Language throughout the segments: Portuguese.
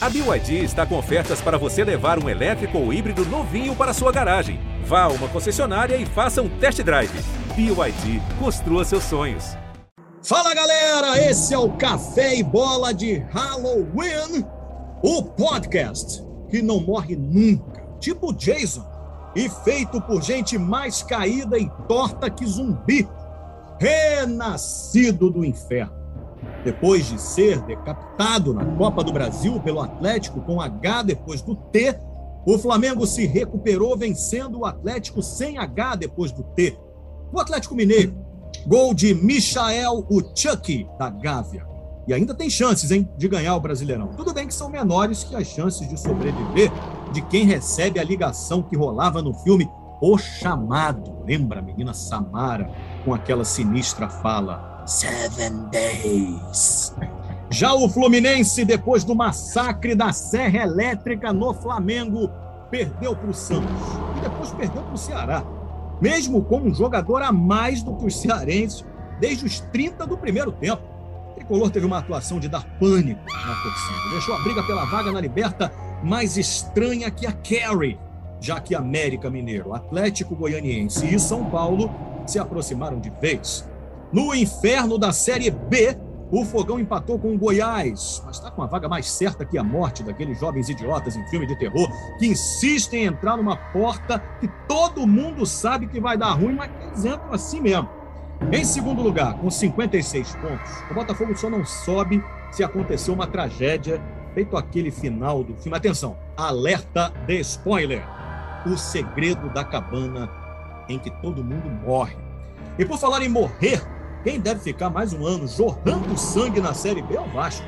A BYD está com ofertas para você levar um elétrico ou híbrido novinho para sua garagem. Vá a uma concessionária e faça um test drive. BYD, construa seus sonhos. Fala galera, esse é o Café e Bola de Halloween, o podcast que não morre nunca, tipo Jason, e feito por gente mais caída e torta que zumbi, renascido do inferno. Depois de ser decapitado na Copa do Brasil pelo Atlético com H depois do T, o Flamengo se recuperou vencendo o Atlético sem H depois do T. O Atlético Mineiro, gol de Michael Chucky da Gávea. E ainda tem chances, hein, de ganhar o Brasileirão. Tudo bem que são menores que as chances de sobreviver de quem recebe a ligação que rolava no filme O Chamado. Lembra a menina Samara com aquela sinistra fala: Seven Days. Já o Fluminense, depois do massacre da Serra Elétrica no Flamengo, perdeu para o Santos e depois perdeu para o Ceará, mesmo com um jogador a mais do que os cearenses desde os 30 do primeiro tempo. O Tricolor teve uma atuação de dar pânico na torcida, deixou a briga pela vaga na Liberta mais estranha que a Carry, já que América Mineiro, Atlético Goianiense e São Paulo se aproximaram de vez. No inferno da Série B, o Fogão empatou com o Goiás, mas está com a vaga mais certa que a morte daqueles jovens idiotas em filme de terror que insistem em entrar numa porta que todo mundo sabe que vai dar ruim, mas eles entram assim mesmo. Em segundo lugar, com 56 pontos, o Botafogo só não sobe se acontecer uma tragédia, feito aquele final do filme. Atenção, alerta de spoiler: o segredo da cabana em que todo mundo morre. E por falar em morrer, quem deve ficar mais um ano jorrando sangue na Série B é o Vasco.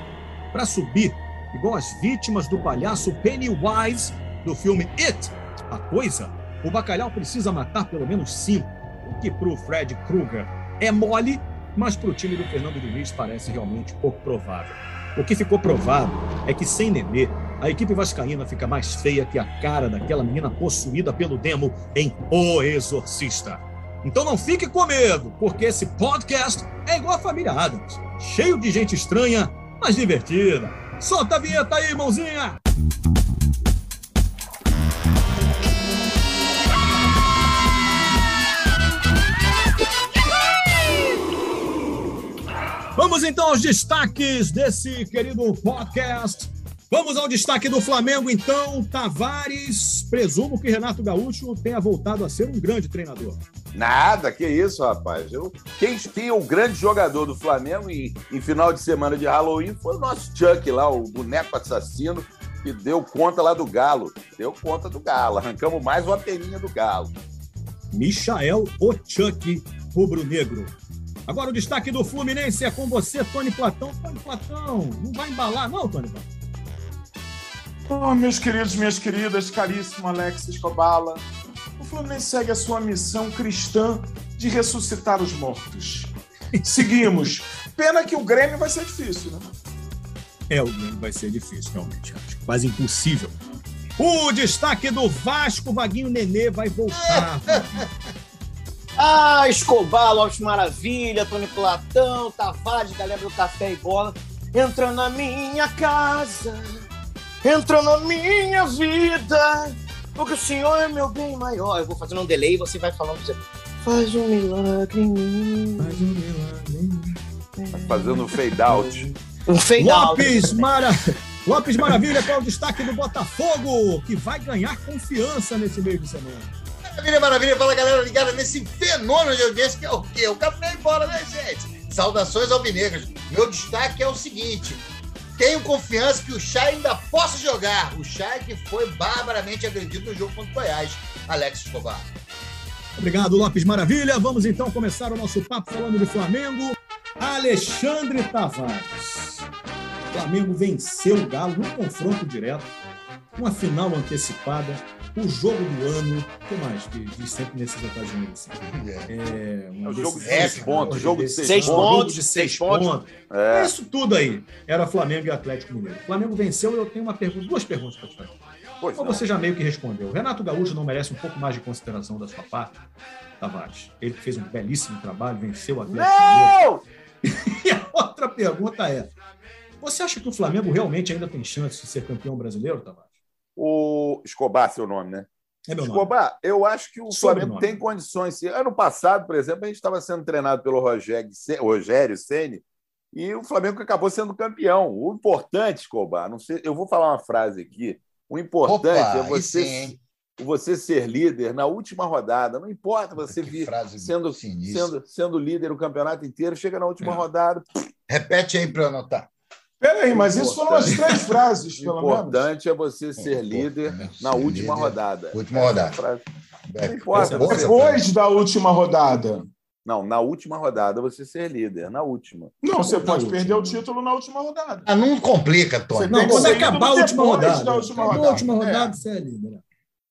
Para subir, igual as vítimas do palhaço Pennywise do filme It, a coisa, o Bacalhau precisa matar pelo menos cinco, o que para o Fred Krueger é mole, mas para o time do Fernando Diniz parece realmente pouco provável. O que ficou provado é que sem Nenê, a equipe vascaína fica mais feia que a cara daquela menina possuída pelo demo em O Exorcista. Então não fique com medo, porque esse podcast é igual a família Adams cheio de gente estranha, mas divertida. Solta a vinheta aí, mãozinha! Vamos então aos destaques desse querido podcast. Vamos ao destaque do Flamengo, então. Tavares, presumo que Renato Gaúcho tenha voltado a ser um grande treinador. Nada, que isso, rapaz. Eu, quem tinha o grande jogador do Flamengo em, em, final de semana de Halloween foi o nosso Chuck lá, o boneco assassino, que deu conta lá do Galo. Deu conta do Galo. Arrancamos mais uma peninha do Galo. Michael o Chuck rubro-negro. Agora o destaque do Fluminense é com você, Tony Platão. Tony Platão, não vai embalar, não, Tony Platão? Oh, meus queridos, minhas queridas, caríssimo Alex Escobala, o Fluminense segue a sua missão cristã de ressuscitar os mortos. Seguimos. Pena que o Grêmio vai ser difícil, né? É, o Grêmio vai ser difícil, realmente. Acho quase impossível. O destaque do Vasco, Vaguinho Nenê vai voltar. ah, Escobar, Lopes Maravilha, Tony Platão, Tavares, galera do Café e Bola, entra na minha casa entrou na minha vida, porque o Senhor é meu bem maior. Eu vou fazendo um delay e você vai falando. Faz um milagre em mim. Faz um milagre em mim. Tá fazendo um fade out. Um fade Lopes, out. Mara... Lopes Maravilha, qual é o destaque do Botafogo, que vai ganhar confiança nesse meio de semana? Maravilha, maravilha. Fala, galera, ligada nesse fenômeno de audiência que é o quê? O café embora, né, gente? Saudações alvinegras. Meu destaque é o seguinte: tenho confiança que o Chay ainda possa jogar. O Chay que foi barbaramente agredido no jogo contra o Goiás. Alex Escobar. Obrigado, Lopes Maravilha. Vamos então começar o nosso papo falando de Flamengo. Alexandre Tavares. O Flamengo venceu o Galo num confronto direto, uma final antecipada o jogo do ano, o que mais que diz sempre nesses ocasiões? Assim? É, é o jogo de seis pontos, jogo de seis, pontos, de seis pontos. pontos. É. Isso tudo aí era Flamengo e Atlético Mineiro. O Flamengo venceu e eu tenho uma pergunta, duas perguntas para te fazer. Pois Ou você já meio que respondeu. O Renato Gaúcho não merece um pouco mais de consideração da sua parte, Tavares? Ele fez um belíssimo trabalho, venceu o Atlético não! Mineiro. e a outra pergunta é: Você acha que o Flamengo realmente ainda tem chance de ser campeão brasileiro, Tavares? O Escobar, seu nome, né? É meu nome. Escobar, eu acho que o. Flamengo tem condições. Ano passado, por exemplo, a gente estava sendo treinado pelo Rogério, Ce- Rogério Ceni e o Flamengo acabou sendo campeão. O importante, Escobar, não sei, eu vou falar uma frase aqui. O importante Opa, é você, sim, você ser líder na última rodada. Não importa você vir sendo, sinistra. sendo, sendo líder o campeonato inteiro, chega na última É. rodada. Repete aí para eu anotar. Peraí, mas isso foram as três frases, O pelo menos. importante é você ser Pô, líder né? na Ser última líder. rodada. Última rodada. É, Não importa, essa Depois da última rodada. Não, na última rodada você ser líder, na última. Não, você Na pode última. perder o título na última rodada. Ah, não complica, Tony. Não, quando ser acabar a última rodada. da última Acabou a rodada. última rodada, É. você é líder.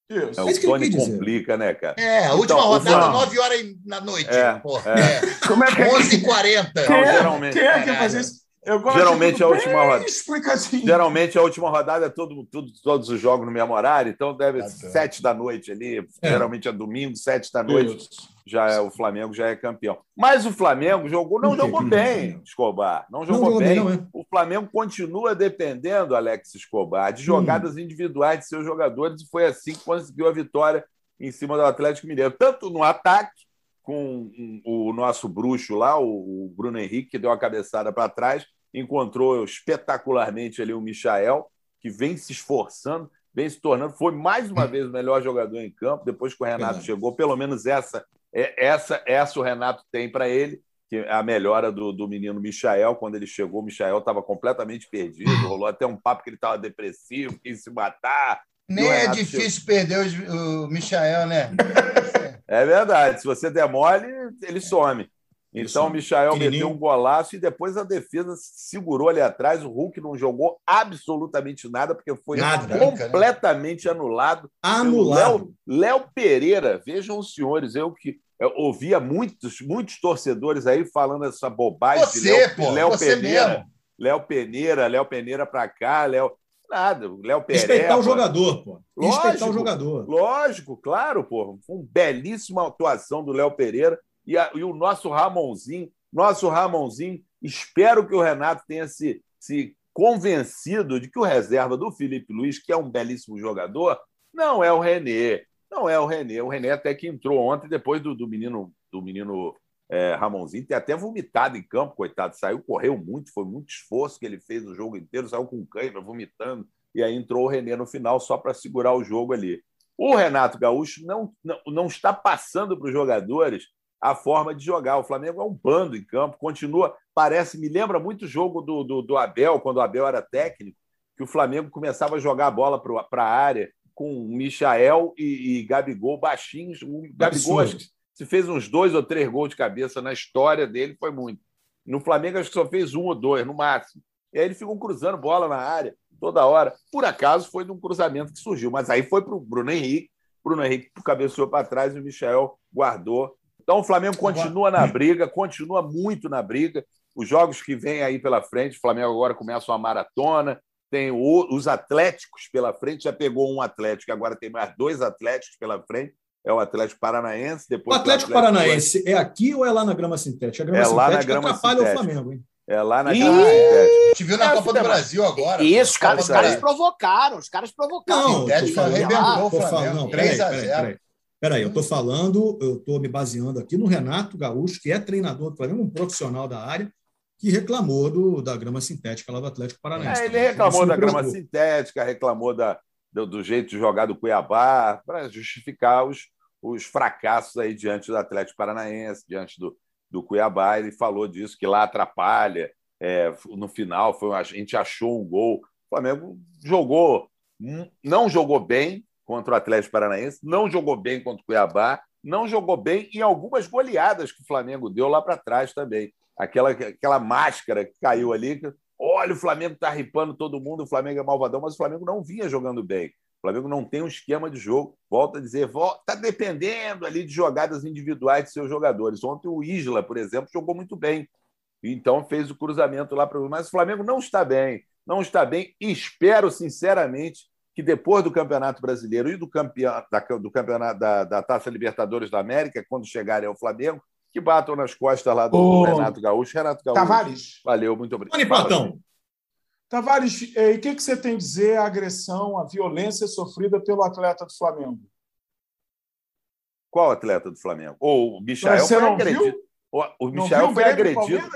Isso. É, É isso o Tony complica, né, cara? É, a Então, última o rodada, Flamengo- 9 horas da noite. É, porra. é. É. Como é que é? 11h40. Quem é, geralmente. quem é que faz isso? Eu gosto Geralmente de é a última rodada. Geralmente a última rodada é todo, tudo- todos os jogos no mesmo horário, então deve Tá ser certo. sete da noite ali. É. Geralmente é domingo, sete da noite. Isso. Já é, o Flamengo já é campeão. Mas o Flamengo jogou, não jogou bem, jogou? Escobar. Não Não jogou, jogou bem. bem, não é? O Flamengo continua dependendo, Alex Escobar, de jogadas individuais de seus jogadores, e foi assim que conseguiu a vitória em cima do Atlético Mineiro. Tanto no ataque, com o nosso bruxo lá, o Bruno Henrique, que deu a cabeçada para trás, encontrou espetacularmente ali o Michael, que vem se esforçando, vem se tornando, foi mais uma vez o melhor jogador em campo, depois que o Renato Verdade. chegou, pelo menos essa, é- essa, essa o Renato tem para ele, que é a melhora do, do menino Michael, quando ele chegou, o Michael estava completamente perdido, rolou até um papo que ele estava depressivo, quis se matar. Nem é difícil perder o, o Michael, né? É verdade, se você der mole, ele some. Ele Então o some. Michael meteu um golaço e depois a defesa segurou ali atrás. O Hulk não jogou absolutamente nada, porque foi Nada. completamente anulado. pelo Anulado. Léo Léo Pereira, vejam os senhores, eu que eu ouvia muitos, muitos torcedores aí falando essa bobagem de Você, Léo, pô, Léo você Pereira. mesmo. Léo Peneira, Léo Peneira pra cá, Léo. Nada, o Léo Pereira. Respeitar o jogador, pô. Respeitar Lógico. o jogador. Lógico, claro, pô. Foi uma belíssima atuação do Léo Pereira e, a- e o nosso Ramonzinho. Nosso Ramonzinho, espero que o Renato tenha se, se convencido de que o reserva do Felipe Luiz, que é um belíssimo jogador, não é o René. Não é o René. O René até que entrou ontem, depois do, do menino, do menino é, Ramonzinho, ter até vomitado em campo, coitado. Saiu, correu muito, foi muito esforço que ele fez o jogo inteiro, saiu com cãibra, vomitando e aí entrou o René no final só para segurar o jogo ali. O Renato Gaúcho não, não, não está passando para os jogadores a forma de jogar. O Flamengo é um bando em campo, continua, parece, me lembra muito o jogo do, do, do Abel, quando o Abel era técnico, que o Flamengo começava a jogar a bola para a área com o Michael e, e Gabigol baixinhos. O Gabigol Absurdo. Se fez uns dois ou três gols de cabeça na história dele, foi muito. No Flamengo, acho que só fez um ou dois, no máximo. E aí ele ficou cruzando bola na área toda hora. Por acaso foi de um cruzamento que surgiu, mas aí foi para o Bruno Henrique. Bruno Henrique cabeceou para trás e o Michel guardou. Então o Flamengo continua na briga, continua muito na briga. Os jogos que vêm aí pela frente, o Flamengo agora começa uma maratona, tem os Atléticos pela frente, já pegou um Atlético, agora tem mais dois Atléticos pela frente. É o Atlético Paranaense, O depois Atlético tem o Paranaense é aqui ou é lá na grama sintética? A grama É lá na sintética grama atrapalha sintética. o Flamengo, hein? É lá na Ih! Grama A Sintética. gente viu na É, Copa do. Brasil agora. Isso, caras, os caras provocaram, os caras provocaram. Não, falando- arrebentou o tô falando- Flamengo. não, peraí, 3 a peraí, 0. peraí. Peraí, eu estou falando, eu estou me baseando aqui no Renato Gaúcho, que é treinador do Flamengo, um profissional da área, que reclamou do, da grama sintética lá do Atlético Paranaense. É, ele reclamou da grama sintética, reclamou da, do, do jeito de jogar do Cuiabá, para justificar os, os fracassos aí diante do Atlético Paranaense, diante do, do Cuiabá. Ele falou disso, que lá atrapalha. É, no final, foi, a gente achou um gol. O Flamengo jogou, não jogou bem contra o Atlético Paranaense, não jogou bem contra o Cuiabá, não jogou bem em algumas goleadas que o Flamengo deu lá para trás também. Aquela, aquela máscara que caiu ali, olha, o Flamengo está ripando todo mundo, o Flamengo é malvadão, mas o Flamengo não vinha jogando bem. O Flamengo não tem um esquema de jogo. Volta a dizer, está dependendo ali de jogadas individuais de seus jogadores. Ontem o Isla, por exemplo, jogou muito bem. Então fez o cruzamento lá para o. Mas o Flamengo não está bem, não está bem. Espero, sinceramente, que depois do Campeonato Brasileiro e do, campeão, da, do campeonato da, da Taça Libertadores da América, quando chegarem ao Flamengo, que batam nas costas lá do, Ô, Renato Gaúcho. Renato Gaúcho. Tavares, Valeu, muito obrigado. Tony Platão, Tavares, eh, e o que, que você tem a dizer a agressão, a violência sofrida pelo atleta do Flamengo? Qual atleta do Flamengo? Ou o Michael Você foi não agredido. viu? O, o Não Michael viu foi agredido.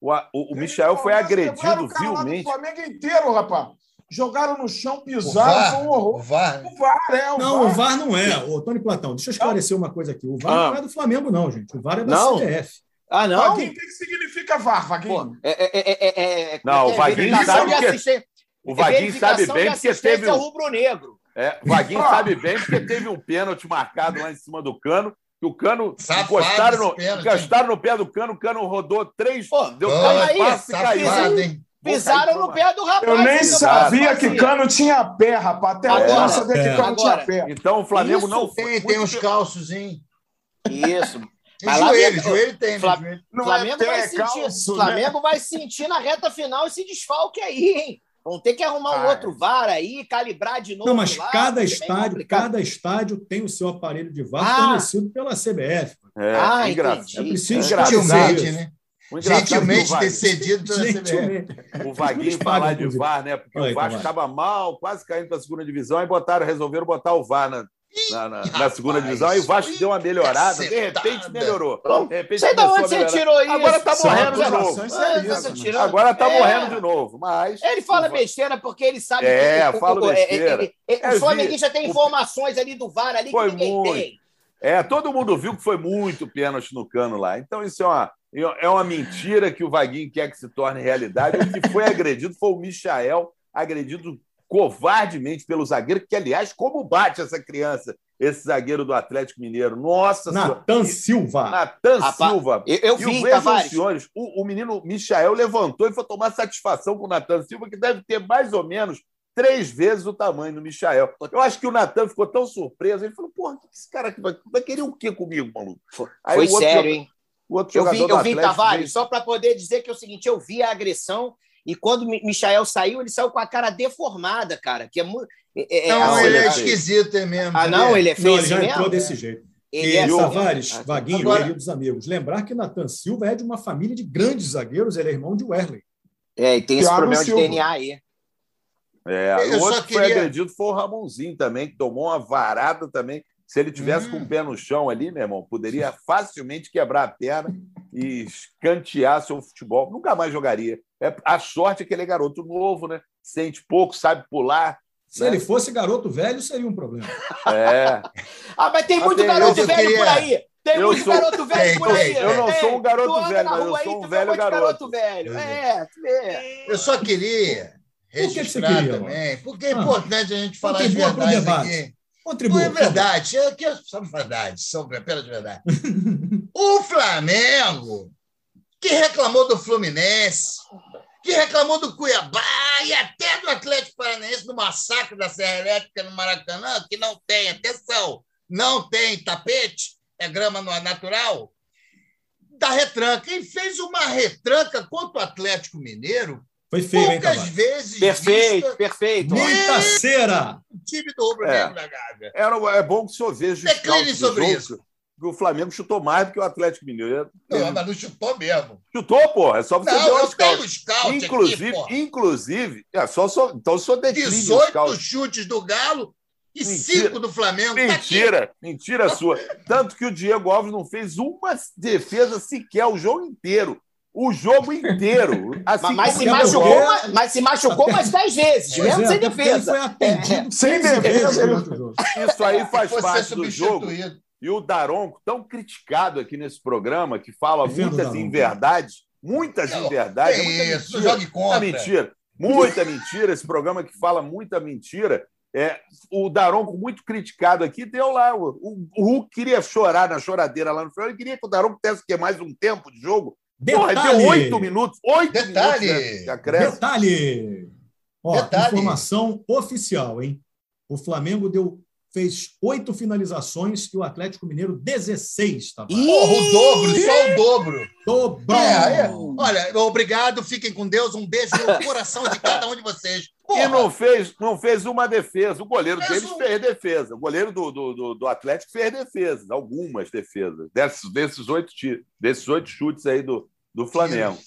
O, o, o Michael foi agredido o cara lá do vilmente. Flamengo inteiro, rapaz. Jogaram no chão, O pisaram, VAR, foi um o horror. VAR. O VAR é o Não, o VAR. VAR não é. Ô, Tony Platão, deixa eu esclarecer uma coisa aqui. O VAR Ah. não é do Flamengo, não, gente. O VAR é da Não? CBF. Ah, não? Vaguinho, o que, significa VAR, Vaguinho? Pô, é, é, é, é, é, Não, é o é? Vaguinho sabe de que- assisten- O Vaguinho sabe bem porque teve um, rubro-negro. é, o Vaguinho Ah. sabe bem porque teve um pênalti marcado lá em cima do cano, que o cano Safado encostaram no, pênalti. encostastaram no pé do cano, o cano rodou três, Pô, deu três passos e caiu. Hein? Pisaram no pé do rapaz. Eu nem sabia que Cano tinha pé, rapaz. Até Agora, eu não sabia é. que Cano Agora. tinha pé. Então o Flamengo Isso não foi. Tem, tem uns calços, hein? Isso. Mas joelho, joelho tem, né? Fla- Joelho. Não Flamengo é vai é sentir, calço, né? Flamengo vai sentir na reta final esse desfalque aí, hein? Vão ter que arrumar um Vai. outro VAR aí, calibrar de novo. Não, mas lá, cada bem estádio, cada estádio tem o seu aparelho de VAR Ah. fornecido pela CBF. É, Ah, engraçado. entendi. É preciso isso. né? É Gentilmente Vaguinho- ter cedido. Gentilmente. o Vaguinho falar de. VAR, né? Porque Oi, o Vasco estava mal, quase caindo para a segunda divisão, aí botaram, resolveram botar o VAR na, na, na- na segunda rapaz, divisão, aí o Vasco deu uma melhorada, de repente melhorou. De repente Sei de onde você tirou isso. Agora tá Só morrendo de novo. tirou- Agora tá É. morrendo de novo, mas... Ele fala besteira porque ele sabe É, que fala o- é, besteira. ele- ele- É, o flamenguista tem informações ali do VAR ali que Foi ninguém muito. tem. É, todo mundo viu que foi muito pênalti no cano lá. Então, isso é uma, é uma mentira que o Vaguinho quer que se torne realidade. O que foi agredido foi o Michael, agredido covardemente pelo zagueiro, que, aliás, como bate essa criança, esse zagueiro do Atlético Mineiro? Nossa Natan. Silva. Natan Silva. Eu, eu E vi, Tavares. senhores, o, o menino Michael levantou e foi tomar satisfação com o Natan Silva, que deve ter mais ou menos três vezes o tamanho do Michael. Eu acho que o Natan ficou tão surpreso, ele falou, porra, que esse cara aqui vai, vai querer o quê comigo, maluco? Aí Foi o outro sério, hein? O outro Eu vi, jogador eu vi Atlético Tavares, veio- só para poder dizer que é o seguinte, eu vi a agressão e quando Mi- Michael saiu, ele saiu com a cara deformada, cara, que é muito... é- é- Não, assim, ele é olha, esquisito é mesmo. Ah, não, ele é Não, feio ele assim já mesmo? entrou desse jeito. Ele E é assim Tavares, mesmo? Vaguinho, Agora- queridos amigos, lembrar que Natan Silva é de uma família de grandes zagueiros, ele é irmão de Wesley. É, e tem esse problema Silva. de DNA aí. É, o outro só que foi queria- agredido foi o Ramonzinho também, que tomou uma varada também. Se ele tivesse Hum. com o pé no chão ali, meu irmão, poderia facilmente quebrar a perna e escantear seu futebol. Nunca mais jogaria. É, a sorte é que ele é garoto novo, né? Sente pouco, sabe pular. Se Né? ele fosse garoto velho, seria um problema. É. Ah, mas tem Mas muito tem- garoto velho queria- por aí. Tem Eu muito sou- garoto velho Tem, por aí. tem. Eu não Tem. sou um garoto velho, mas eu aí, sou um velho muito garoto. velho. É, vê. Eu só queria que que você registrar queria, também, porque é Ah. importante a gente falar as Contribua pro aqui. Não é favor. verdade, é que são verdades, são apenas verdade. o Flamengo, que reclamou do Fluminense, que reclamou do Cuiabá e até do Atlético Paranaense no massacre da Serra Elétrica no Maracanã, que não tem, atenção, não tem tapete, é grama natural, da retranca. E fez uma retranca contra o Atlético Mineiro, Foi feio, hein, poucas vezes Perfeito, vista perfeito. Muita cera. no time do Rubro É. Negro da Gávea. Era, é bom que o senhor veja os Decline sobre jogo, isso. que O Flamengo chutou mais do que o Atlético Mineiro. Não, mas não chutou mesmo. Chutou, porra. É só você ver Não, o eu scout. tenho scout Inclusive, aqui, inclusive, é, só, só, então só decline o 18 scout. chutes do Galo e Mentira. 5 do Flamengo. Tá. Mentira, mentira sua. Tanto que o Diego Alves não fez uma defesa sequer o jogo inteiro. O jogo inteiro. Assim Mas, se Diego machucou, Alves. mas, mas se machucou mais 10 vezes, Pois mesmo é, sem defesa. foi atendido Sem 15 vezes defesa. Isso aí faz parte do jogo. E o Daronco, tão criticado aqui nesse programa, que fala Defendo muitas inverdades, muitas Não, inverdades, é muita isso, mentira. jogue contra. Muita mentira. Muita mentira. Esse programa que fala muita mentira. É, o Daronco, muito criticado aqui, deu lá. O, o, o Hulk queria chorar na choradeira lá no final. Ele queria que o Daronco tivesse que mais um tempo de jogo. Porra, Detalhe. deu oito minutos. Oito Detalhe. minutos acréscimo. Detalhe. Ó, Detalhe. informação oficial, hein? O Flamengo deu, fez oito finalizações e o Atlético Mineiro 16, tá? Porra, o dobro, só o dobro. Dobrou. É, é. Olha, obrigado, fiquem com Deus. Um beijo no coração de cada um de vocês. Porra, E não fez, não fez uma defesa. O goleiro Fez deles um- fez defesa. O goleiro do, do, do, do Atlético fez defesas, algumas defesas. Desses, desses, oito, desses oito chutes aí do, do Flamengo.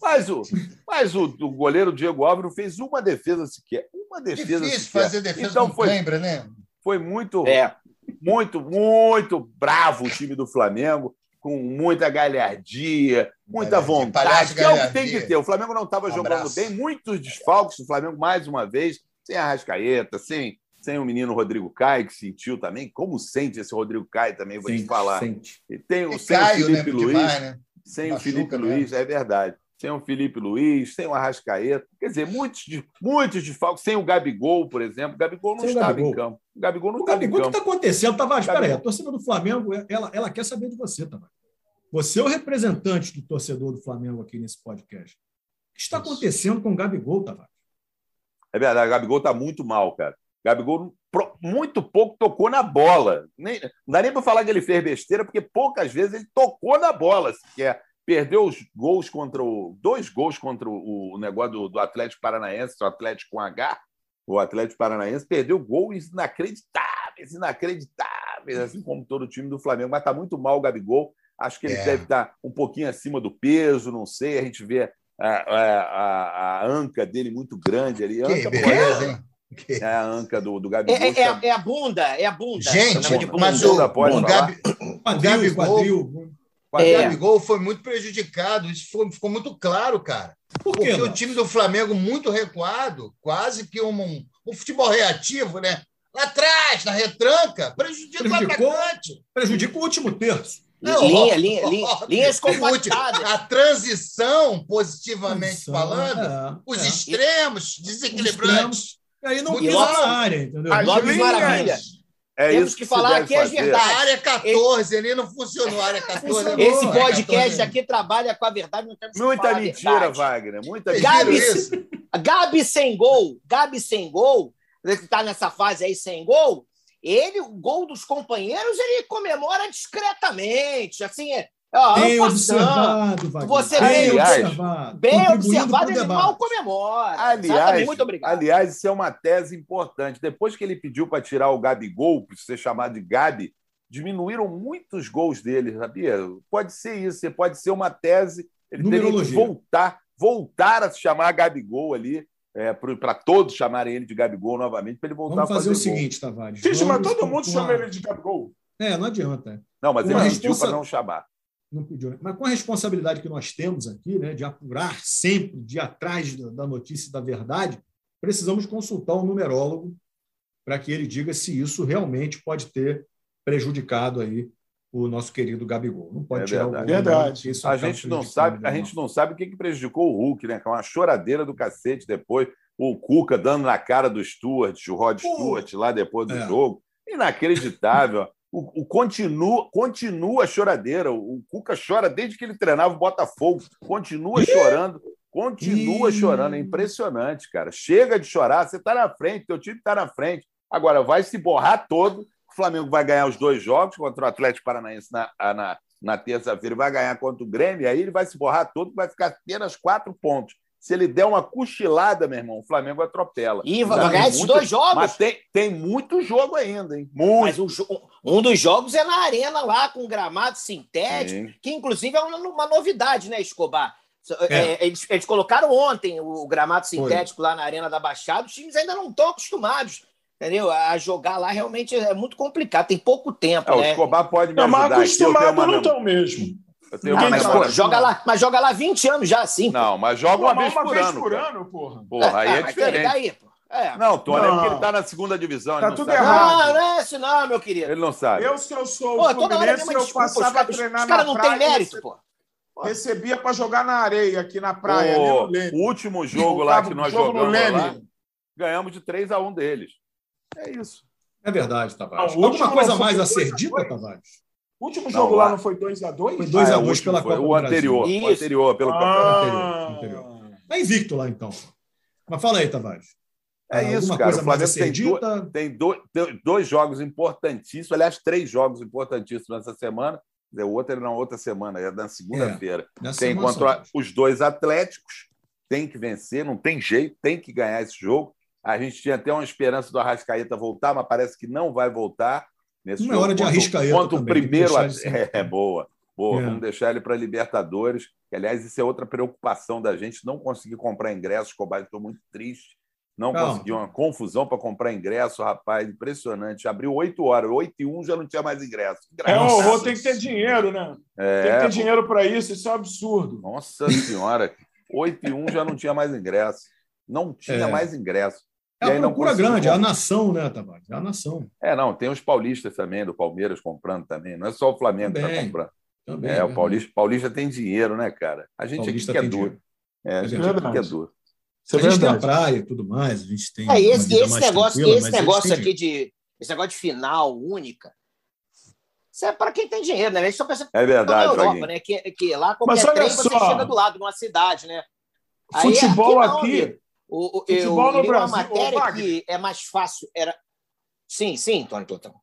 Mas o, mas o, o goleiro Diego Alves não fez uma defesa sequer. Uma defesa Difícil sequer. fazer defesa então foi, cãibra, né? foi muito, É. muito, muito bravo o time do Flamengo, com muita galhardia, muita Galhardia, vontade, que é o que tem que ter. O Flamengo não estava Um jogando abraço. bem, muitos desfalques do Flamengo, mais uma vez, sem a Rascaeta, sem, sem o menino Rodrigo Caio, que sentiu também. Como sente esse Rodrigo Caio também, vou te Sente, falar. sente. E tem o, E sem o Caio, né? Felipe Luiz, Demais, né? sem o Machuca Felipe mesmo. Luiz, é verdade. Sem o Felipe Luiz, sem o Arrascaeta. Quer dizer, muitos, de- muitos desfalques. Sem o Gabigol, por exemplo. O Gabigol não Sem o estava Gabigol. em campo. O Gabigol não O estava em Gabigol, o que está acontecendo, Tavares? Gabigol. Peraí, a torcida do Flamengo, ela, ela quer saber de você, Tavares. Você é o representante do torcedor do Flamengo aqui nesse podcast. O que está acontecendo com o Gabigol, Tavares? É verdade, o Gabigol está muito mal, cara. O Gabigol muito pouco tocou na bola. Nem, não dá nem para falar que ele fez besteira, porque poucas vezes ele tocou na bola sequer. Perdeu os gols contra o. Dois gols contra o, o negócio do, do Atlético Paranaense, o Atlético com H, o Atlético Paranaense, perdeu gols inacreditáveis, inacreditáveis, assim como todo o time do Flamengo. Mas está muito mal o Gabigol. Acho que ele É. deve estar um pouquinho acima do peso, não sei. A gente vê a, a, a- a anca dele muito grande ali. A Que anca, beleza, hein? Que- é a anca do, do É, Gabigol. é- é- é a bunda, é a bunda. Gente, bunda. mas o, o. Gabi, Quadril, Gabigol- quadril. o É. Gabigol foi muito prejudicado. Isso foi- ficou muito claro, cara. Por quê? Porque o time do Flamengo, muito recuado, quase que um, um, um futebol reativo, né? Lá atrás, na retranca, prejudica Prejudicou. o atacante. Prejudica o último terço. Não, linha, ó, linha, ó, linha, ó, linhas compactadas. A transição, positivamente Transição, falando, é, os é. extremos desequilibrantes. E aí não Muito pisa na área, entendeu? As Lopes Maravilha. É Temos isso que se falar aqui as fazer. verdades. A área 14 ali não funcionou. A área 14 Funcionou. não Esse podcast A aqui trabalha com a verdade, não temos que Muita a mentira, verdade. Wagner. Muita Vocês mentira. Gabi-? Gabi sem gol, Gabi sem gol, ele que tá nessa fase aí sem gol, ele, o gol dos companheiros, ele comemora discretamente, assim, é, ó, Bem observado, Wagner. Você bem bem- observado. Bem observado, ele debate. mal comemora. Exatamente, Aliás, muito obrigado. aliás, isso é uma tese importante. Depois que ele pediu para tirar o Gabigol, para ser chamado de Gabi, diminuíram muitos gols dele, sabia? Pode ser isso, pode ser uma tese. Ele teria que voltar, voltar a se chamar Gabigol ali, para todos chamarem ele de Gabigol novamente, para ele voltar Vamos a fazer fazer o gol. seguinte, Tavares. Gente, mas todo mundo com chama ele de Gabigol. É, não adianta. Não, mas Uma ele pediu responsa- para não chamar. Não pediu. Mas com a responsabilidade que nós temos aqui, né, de apurar sempre, de ir atrás da notícia da verdade, precisamos consultar um numerólogo para que ele diga se isso realmente pode ter prejudicado aí o nosso querido Gabigol. Não pode É tirar verdade. o gol, Verdade. isso A gente não sabe, ele, a não. gente não sabe o que, que prejudicou o Hulk, né? É uma choradeira do cacete depois. O Cuca dando na cara do Stuart, o Rod Pô. Stewart lá depois do É. jogo. Inacreditável. O, o continua, continua a choradeira. O, o Cuca chora desde que ele treinava o Botafogo. Continua chorando. Continua chorando. É impressionante, cara. Chega de chorar. Você está na frente, teu time está na frente. Agora vai se borrar todo. O Flamengo vai ganhar os dois jogos contra o Atlético Paranaense na, na, na terça-feira e vai ganhar contra o Grêmio, aí ele vai se borrar todo, vai ficar apenas quatro pontos. Se ele der uma cochilada, meu irmão, o Flamengo atropela. E vai ganhar esses muito- dois jogos. Mas tem, tem muito jogo ainda, hein? Muito. Mas o jo- um dos jogos é na arena lá, com gramado sintético, Sim. que inclusive é uma, uma novidade, né, Escobar? É. É, eles, eles colocaram ontem o gramado sintético lá na Arena da Baixada, os times ainda não estão acostumados, entendeu? A jogar lá realmente é muito complicado, tem pouco tempo, É, o né? Escobar pode me Não, mas ajudar tenho acostumado uma, não estão mesmo. eu tenho Ah, mas, pô, joga lá, mas joga lá 20 anos já, assim. pô. Não, mas joga uma, Mas vez por ano. por cara. ano, porra. Porra, aí Ah, é mas diferente. Daí, pô. É. Não, Tony, é Não. porque ele está na segunda divisão. Tá tudo sabe. errado. Não, não é isso não, meu querido. Ele não sabe. Eu, se eu sou Pô, o é a Fluminense, eu desculpa. Os passava a caras treinar os caras na não têm mérito, pô. Recebia para jogar na areia, aqui na praia, o, o último jogo lá que nós jogamos ganhamos de 3 a 1 deles. É isso. É verdade, Tavares. Não, Alguma coisa não mais a dois ser dita, dois? Tavares? O último Não, jogo lá- lá não foi 2x2? Foi 2 Ah, a é, o 2 último pela Copa o anterior, o anterior pelo campeonato. Ah, anterior, Tá invicto lá, então. Mas fala aí, Tavares. É Ah, isso, alguma cara. coisa O Flamengo tem dita? Tem dois, tem dois jogos importantíssimos, aliás, três jogos importantíssimos nessa semana. O outro é na outra semana, é na segunda-feira. Nessa tem contra dois. os dois Atléticos, tem que vencer, não tem jeito, tem que ganhar esse jogo. A gente tinha até uma esperança do Arrascaeta voltar, mas parece que não vai voltar nesse Não é jogo. hora de Arrascaeta Contra o também, primeiro. sempre. É, boa, boa. É. Vamos deixar ele para Libertadores. Que, aliás, isso é outra preocupação da gente, não conseguir comprar ingressos. Escobar, estou muito triste. Não Calma. consegui uma confusão para comprar ingresso, rapaz, impressionante. Abriu 8 horas, 8 e 1 já não tinha mais ingresso. É, o Engraçado. horror tem que ter dinheiro, né? É, tem que ter pô. dinheiro para isso, isso é um absurdo. Nossa Senhora, 8 e 1 já não tinha mais ingresso. Não tinha É. mais ingresso. É E aí a não procura grande, é a nação, né, Tavares? É a nação. É, não, tem os paulistas também, do Palmeiras comprando também. Não é só o Flamengo que está comprando. Também, É, o verdade. Paulista, Paulista tem dinheiro, né, cara? A gente Paulista aqui que é duro. É, a gente aqui que é duro. Isso é a gente tem a praia e tudo mais, a gente tem. É, uma esse, vida esse mais negócio, esse negócio aqui de. Esse negócio de final única. Isso é para quem tem dinheiro, né? A gente só pensa É na verdade, Europa, Vaguinho. né? Que, que lá qualquer trem você só. chega do lado de uma cidade, né? Aí, Futebol não, aqui. amigo. O, o, Futebol eu no li uma Brasil, ô, matéria Wagner. que é mais fácil. Era... Sim, sim, Tony Plotão.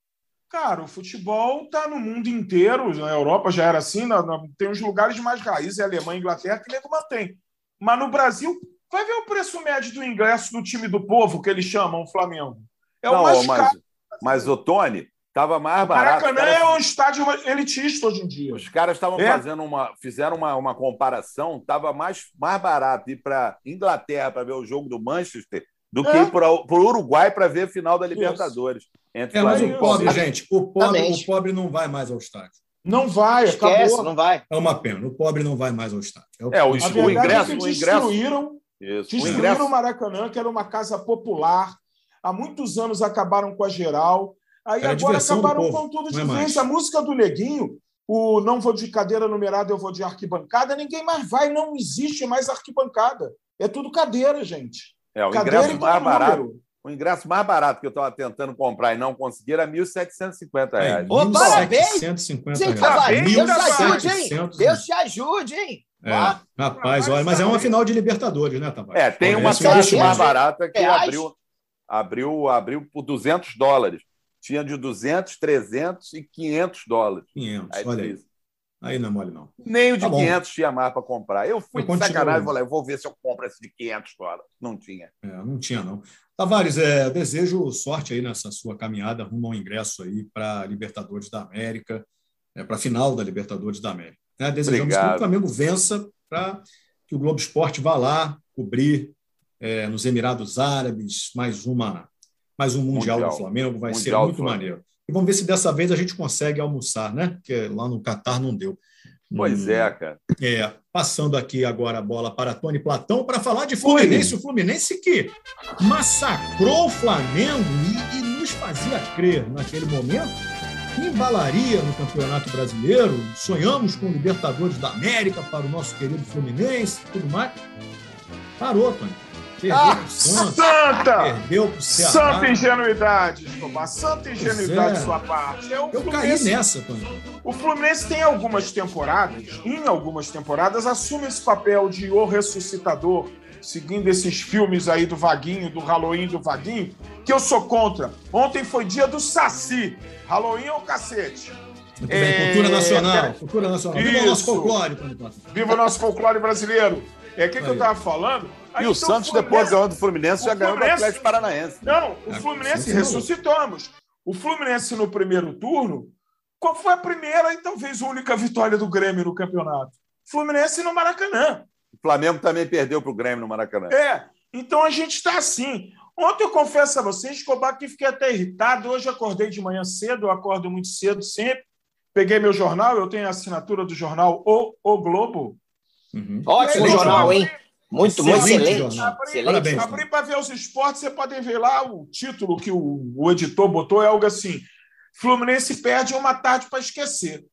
Cara, o futebol está no mundo inteiro. Na Europa já era assim. na- na- tem os lugares mais raízes, é Alemanha, Inglaterra, que nego mantém. Mas no Brasil, vai ver o preço médio do ingresso do time do povo, que eles chamam o Flamengo. É o não, mais mas, caro. mas o Tony estava mais barato. Maracanã Os é um estádio elitista hoje em dia. Os caras estavam É. fazendo uma, fizeram uma, uma comparação, estava mais, mais barato ir para Inglaterra para ver o jogo do Manchester do que É. ir para o Uruguai para ver a final da Libertadores. Entre É, mas o pobre, gente, o pobre, Exatamente. o pobre não vai mais ao estádio. Não vai, Esquece, acabou. não vai. É uma pena. O pobre não vai mais ao estádio. É, o, A o verdade ingresso, é que o ingresso, destruíram, isso, o destruíram ingresso o Maracanã, que era uma casa popular. Há muitos anos acabaram com a geral. Aí Era agora acabaram com tudo de é vez. mais. A música do Neguinho, o não vou de cadeira numerada, eu vou de arquibancada, ninguém mais vai, não existe mais arquibancada. É tudo cadeira, gente. é o Cadeira ingresso mais barato. número. O ingresso mais barato que eu estava tentando comprar e não consegui era R$ 1.750 É. Ô, parabéns! 1.750 Gente. Tavares, Deus te ajude, 1.700 hein? Deus te ajude, hein? É, Ó, rapaz, olha, mas é uma final de Libertadores, né, Tavares? É, tem uma Esse é mais barata que Reais? abriu, abriu, abriu por 200 dólares. Tinha de 200, 300 e 500 dólares. 500, Aí, olha aí. isso. Aí não é mole, não. Nem o de Tá bom. 500 tinha mais para comprar. Eu fui Eu de sacanagem, falei, eu vou ver se eu compro esse de 500 dólares. Não tinha. É, não tinha, não. Tavares, é, desejo sorte aí nessa sua caminhada rumo ao ingresso aí para Libertadores da América, é, para a final da Libertadores da América. né? Desejamos Obrigado. que o Flamengo vença para que o Globo Esporte vá lá cobrir é, nos Emirados Árabes mais uma mais um mundial, Mundial. do Flamengo, vai ser Mundial do muito maneiro. E vamos ver se dessa vez a gente consegue almoçar, né? Porque lá no Catar não deu. Pois Hum, é, cara. é, passando aqui agora a bola para Tony Platão para falar de Fluminense. O Fluminense que massacrou o Flamengo e, e nos fazia crer naquele momento que embalaria no Campeonato Brasileiro. Sonhamos com Libertadores da América para o nosso querido Fluminense e tudo mais. Parou, Tony. Perdeu Ah, pro Santos, Santa! perdeu para o Ceará. Santa ingenuidade, Escobar. Santa ingenuidade é. de sua parte. É Eu caí Fluminense nessa, Tony. O Fluminense tem algumas temporadas, em algumas temporadas, assume esse papel de o ressuscitador, seguindo esses filmes aí do Vaguinho, do Halloween do Vaguinho, que eu sou contra. Ontem foi dia do Saci. Halloween é o cacete. Muito bem, É, cultura nacional. pera- Cultura nacional. Viva o nosso Isso. folclore. Viva o nosso folclore brasileiro. É o que, que eu Aí. tava falando. Aí, E o então, Santos, Fluminense- depois ganhou do Fluminense, o já ganhou do Atlético Paranaense. Não, o É, Fluminense é ressuscitamos. O Fluminense no primeiro turno, qual foi a primeira e talvez única vitória do Grêmio no campeonato? Fluminense no Maracanã. O Flamengo também perdeu para o Grêmio no Maracanã. É, então a gente está assim. Ontem eu confesso a vocês, Escobar, que fiquei até irritado. Hoje acordei de manhã cedo, eu acordo muito cedo sempre. Peguei meu jornal, eu tenho a assinatura do jornal O, o Globo. Uhum. Ótimo jornal, hein? Muito, muito Excelente excelente. jornal. Excelente. Parabéns. Abri para ver os esportes, você podem ver lá o título que o, o editor botou, é algo assim: Fluminense perde uma tarde para esquecer.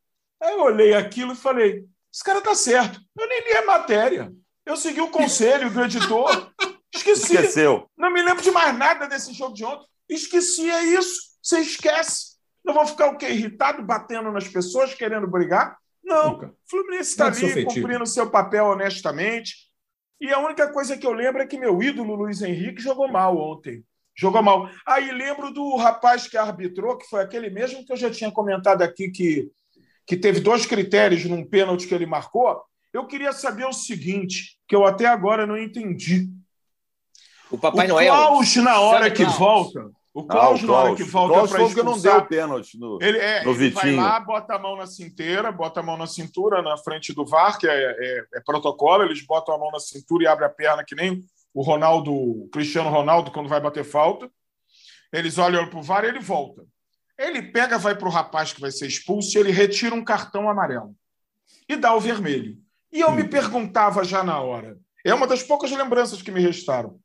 Aí eu olhei aquilo e falei: esse cara tá certo. Eu nem li a matéria. Eu segui o conselho do editor. Esqueci. Esqueceu. Não me lembro de mais nada desse jogo de ontem. Esqueci, é isso. Você esquece. Não vou ficar o quê? Irritado, batendo nas pessoas, querendo brigar? Não. Nunca. O Fluminense está é ali cumprindo o seu papel honestamente. E a única coisa que eu lembro é que meu ídolo, Luiz Henrique, jogou mal ontem. Jogou mal. Aí lembro do rapaz que arbitrou, que foi aquele mesmo que eu já tinha comentado aqui, que, que teve dois critérios num pênalti que ele marcou. Eu queria saber o seguinte, que eu até agora não entendi. O Papai o Noel. Klaus, na hora Santa que Claus. volta, O Klaus, Ah, o na hora que O volta para o que não expulsar, deu pênalti no. ele, é, no ele vai Vitinho. lá, bota a mão na cinteira, bota a mão na cintura na frente do VAR, que é, é- é protocolo, eles botam a mão na cintura e abrem a perna, que nem o Ronaldo, o Cristiano Ronaldo, quando vai bater falta. Eles olham para o VAR e ele volta. Ele pega, vai para o rapaz que vai ser expulso e ele retira um cartão amarelo e dá o vermelho. E eu me perguntava já na hora, é uma das poucas lembranças que me restaram.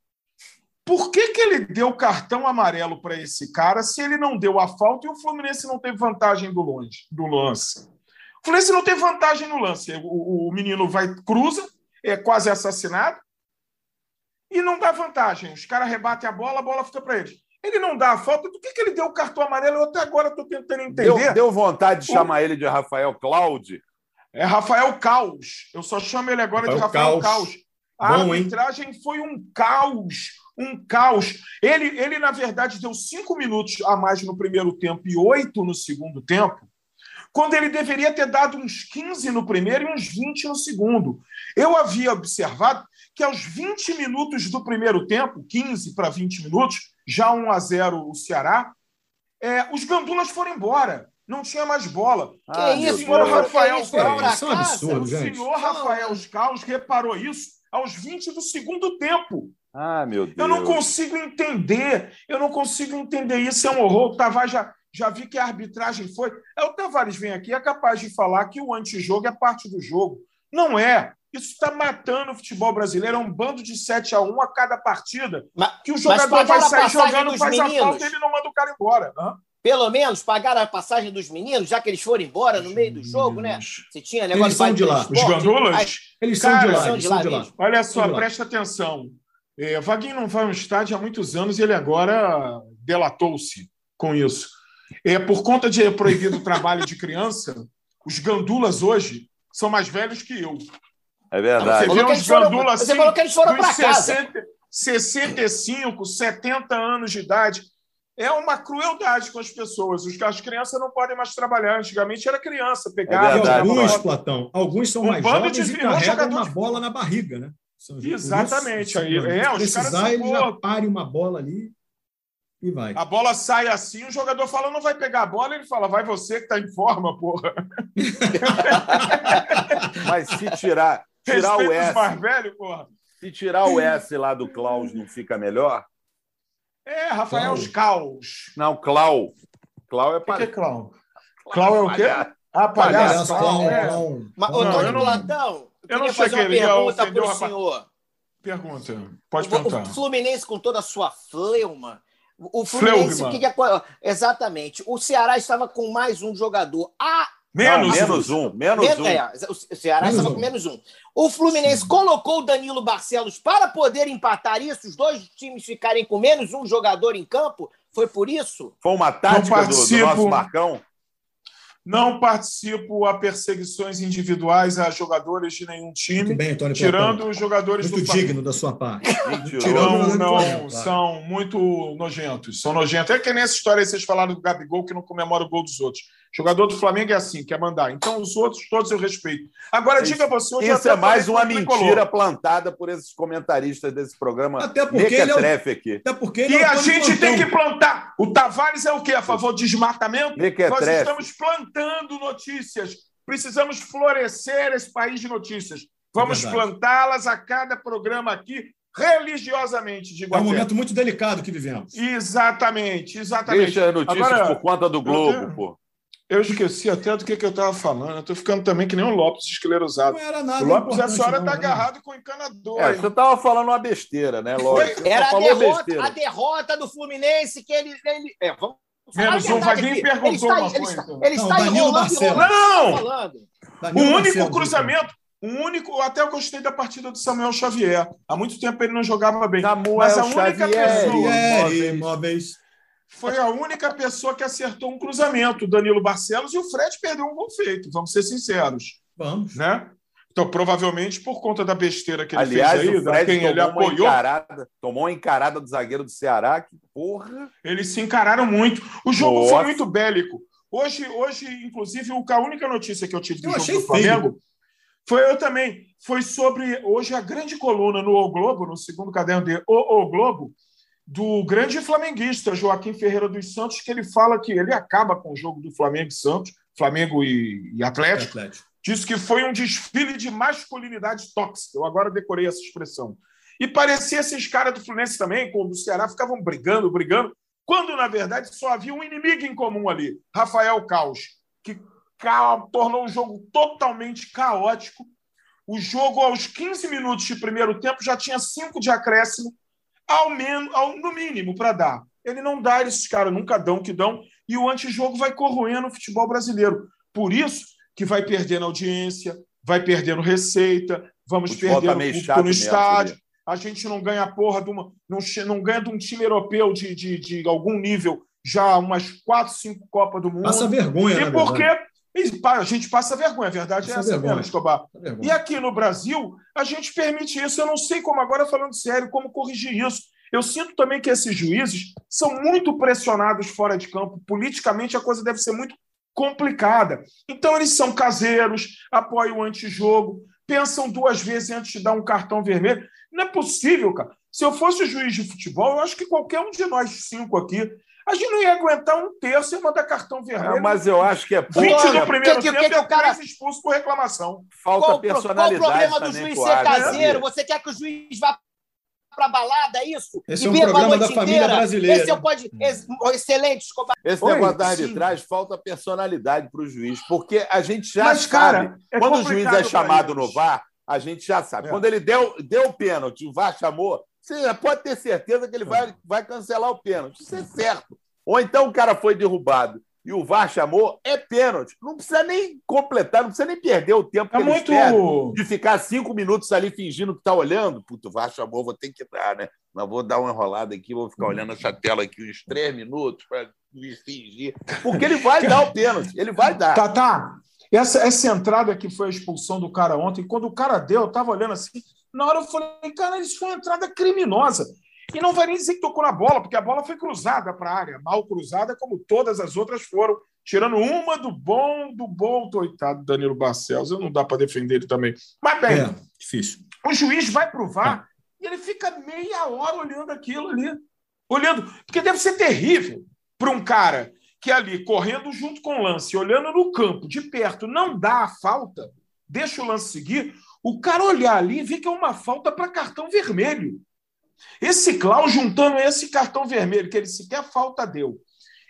Por que, que ele deu cartão amarelo para esse cara se ele não deu a falta e o Fluminense não teve vantagem do, longe, do lance? O Fluminense não teve vantagem no lance. O, o menino vai, cruza, é quase assassinado e não dá vantagem. Os caras rebatem a bola, a bola fica para eles. Ele não dá a falta, do que, que ele deu o cartão amarelo? Eu até agora estou tentando entender. Deu, deu vontade de O- chamar ele de Rafael Claude. É Rafael Caos. Eu só chamo ele agora de Rafael Rafael Caos. Caos. A Bom, hein? arbitragem foi um caos. Um caos. Ele, ele, na verdade, deu cinco minutos a mais no primeiro tempo e oito no segundo tempo, quando ele deveria ter dado uns 15 no primeiro e uns 20 no segundo. Eu havia observado que aos 20 minutos do primeiro tempo, 15 para 20 minutos, já 1 a 0 o Ceará, é, os gandulas foram embora. Não tinha mais bola. Ah, que isso, Deus. mano? Rafael, Eles foram pra isso é um absurdo, O gente. senhor Rafael Caos reparou isso aos 20 do segundo tempo. Ah, meu Deus. Eu não consigo entender. Eu não consigo entender isso. É um horror. O Tavares já, já vi que a arbitragem foi. É, o Tavares vem aqui é capaz de falar que o antijogo é parte do jogo. Não é. Isso está matando o futebol brasileiro. É um bando de 7 a 1 a cada partida. Mas, Que o jogador vai a sair jogando, faz a meninos. falta e ele não manda o cara embora. Hã? pelo menos pagaram a passagem dos meninos, já que eles foram embora no meio do jogo, né? Se tinha negócio Eles são de lá. Os esporte, gandulas? aí- Eles são Cara, de lá, são eles de são lá de lá. Olha só, presta atenção. É, Vaguinho não vai ao estádio há muitos anos e ele agora delatou-se com isso. É, por conta de proibido o trabalho de criança, os gandulas hoje são mais velhos que eu. É Você verdade. Falou vê uns gandulas você assim, falou que eles foram dos pra casa. 60, 65, 70 anos de idade. É uma crueldade com as pessoas. Os- As crianças não podem mais trabalhar. Antigamente era criança, É pegava. Verdade, alguns, Platão, alguns são Um mais bando jovens de e carregam uma de bola na barriga, né? São- Exatamente, aí- se é, os caras precisar, ele já pare uma bola ali e vai. A bola sai assim, o jogador fala, não vai pegar a bola, ele fala, vai você que tá em forma, porra. Mas se tirar, tirar o Respeita S, mais velhos, porra. se tirar o S lá do Klaus, não fica melhor? É, Rafael Clau. Não, Caos. Clau. Clau é O que é para. Clau? Clau é o quê? Ah, Palhaço, palhaço. clown, é. clown. Mas, Não, ô, eu Tony não- Platão, eu não fazer uma já pergunta para o senhor. Pergunta. Pode O, perguntar. o Fluminense, com toda a sua fleuma, o Fluminense, que que é- exatamente, o Ceará estava com mais um jogador. Ah, Não, Menos, menos um. Menos men- um. é, o Ceará Menos estava um. com menos um. O Fluminense colocou o Danilo Barcelos para poder empatar isso, os dois times ficarem com menos um jogador em campo. Foi por isso? Foi uma tática do, do nosso Marcão? Não participo a perseguições individuais a jogadores de nenhum Muito time, bem, tirando os jogadores Muito do Flamengo. digno da sua parte. Tirando- Não, não, são muito nojentos. São nojentos. É que nessa história aí vocês falaram do Gabigol que não comemora o gol dos outros. Jogador do Flamengo é assim, quer mandar. Então os outros, todos eu respeito. Agora, Isso- diga você, hoje Isso é mais uma o Tricolor. mentira plantada por esses comentaristas desse programa Até porque ele é o- aqui. Até porque ele E é a gente tem que plantar. O Tavares é o quê? A favor de desmatamento? Nós Mequetrefe. estamos plantando notícias. Precisamos florescer esse país de notícias. Vamos É plantá-las a cada programa aqui, religiosamente, de É um momento muito delicado que vivemos. Exatamente, exatamente. Deixa notícias Agora, por conta do Globo, tenho- pô. Eu esqueci até do que, que eu estava falando. Eu estou ficando também que nem o Lopes esclerosado. Não era nada O Lopes, a senhora está né? agarrado com o encanador. É, você tava falando uma besteira, né? Você Era a derrota, besteira. a derrota do Fluminense que ele. ele é, vamos Menos um, Vaguinho perguntou ele está, uma ele coisa. está, ele Não, está Danilo enrolando, enrolando, Não! falando. O único Barcelos, cruzamento, o único. Até eu gostei da partida do Samuel Xavier. Há muito tempo ele não jogava bem. Samuel Mas a única Xavier. pessoa. É, Móveis. imóveis. Foi a única pessoa que acertou um cruzamento, o Danilo Barcelos, e o Fred perdeu um gol feito, vamos ser sinceros. Vamos. Né? Então, provavelmente, por conta da besteira que ele Aliás, fez aí, o Fred quem ele tomou uma, apoiou, encarada, tomou uma encarada do zagueiro do Ceará, que porra. eles se encararam muito. O jogo Nossa. foi muito bélico. Hoje, hoje, inclusive, a única notícia que eu tive do Eu jogo achei do Flamengo foi eu também. Foi sobre hoje a grande coluna no O Globo, no segundo caderno de O, o Globo, do grande flamenguista Joaquim Ferreira dos Santos, que ele fala que ele acaba com o jogo do Flamengo e Santos, Flamengo e, e Atlético. Atlético. Disse que foi um desfile de masculinidade tóxica. Eu agora decorei essa expressão. E parecia esses caras do Fluminense também, com o do Ceará, ficavam brigando, brigando, quando na verdade só havia um inimigo em comum ali, Rafael Caos, que tornou o jogo totalmente caótico. O jogo, aos 15 minutos de primeiro tempo, já tinha cinco de acréscimo, ao menos, ao, no mínimo, para dar. Ele não dá, esses caras nunca dão que dão, e o antijogo vai corroendo o futebol brasileiro. Por isso que vai perdendo audiência, vai perdendo receita, vamos perdendo tá público no estádio. A gente não ganha porra de uma. Não, não ganha de um time europeu de, de, de algum nível já umas quatro, cinco Copas do Mundo. Passa vergonha, E porque a gente passa vergonha, a verdade passa é essa vergonha. mesmo, Escobar. E aqui no Brasil, a gente permite isso. Eu não sei como, agora falando sério, como corrigir isso. Eu sinto também que esses juízes são muito pressionados fora de campo. Politicamente, a coisa deve ser muito complicada. Então, eles são caseiros, apoiam o antijogo, pensam duas vezes antes de dar um cartão vermelho. Não é possível, cara. Se eu fosse juiz de futebol, eu acho que qualquer um de nós cinco aqui a gente não ia aguentar um terço e mandar cartão vermelho. É, mas eu acho que é pouco. 20 no primeiro que, tempo que, que, o cara expulso por reclamação. Falta qual, personalidade. Qual o problema do juiz ser caseiro? Você quer que o juiz vá para balada, é isso? Esse e é um programa da família inteira. brasileira. Esse é o pode... Excelente, Escobar. Esse Oi, negócio da arbitragem sim. falta personalidade para o juiz, porque a gente já Mas, sabe. Cara, é quando o juiz é chamado no VAR, a gente já sabe. É. Quando ele deu, deu o pênalti, o VAR chamou, você já pode ter certeza que ele vai, vai cancelar o pênalti. Isso é certo. Ou então o cara foi derrubado e o VAR chamou, é pênalti. Não precisa nem completar, não precisa nem perder o tempo é muito... de ficar cinco minutos ali fingindo que está olhando. Puto, o VAR chamou, vou ter que dar, né? Mas vou dar uma enrolada aqui, vou ficar olhando essa tela aqui uns três minutos para me fingir. Porque ele vai dar o pênalti, ele vai dar. Tá, tá. Essa, essa entrada que foi a expulsão do cara ontem, quando o cara deu, eu estava olhando assim, na hora eu falei, cara, isso foi uma entrada criminosa. E não vai nem dizer que tocou na bola, porque a bola foi cruzada para a área, mal cruzada, como todas as outras foram, tirando uma do bom, do bom, coitado Danilo Barcelos. Não dá para defender ele também. Mas bem, é, difícil. o juiz vai provar é. e ele fica meia hora olhando aquilo ali. Olhando, porque deve ser terrível para um cara que ali, correndo junto com o lance, olhando no campo, de perto, não dá a falta, deixa o lance seguir, o cara olhar ali e ver que é uma falta para cartão vermelho. Esse Klaus, juntando esse cartão vermelho, que ele sequer falta deu,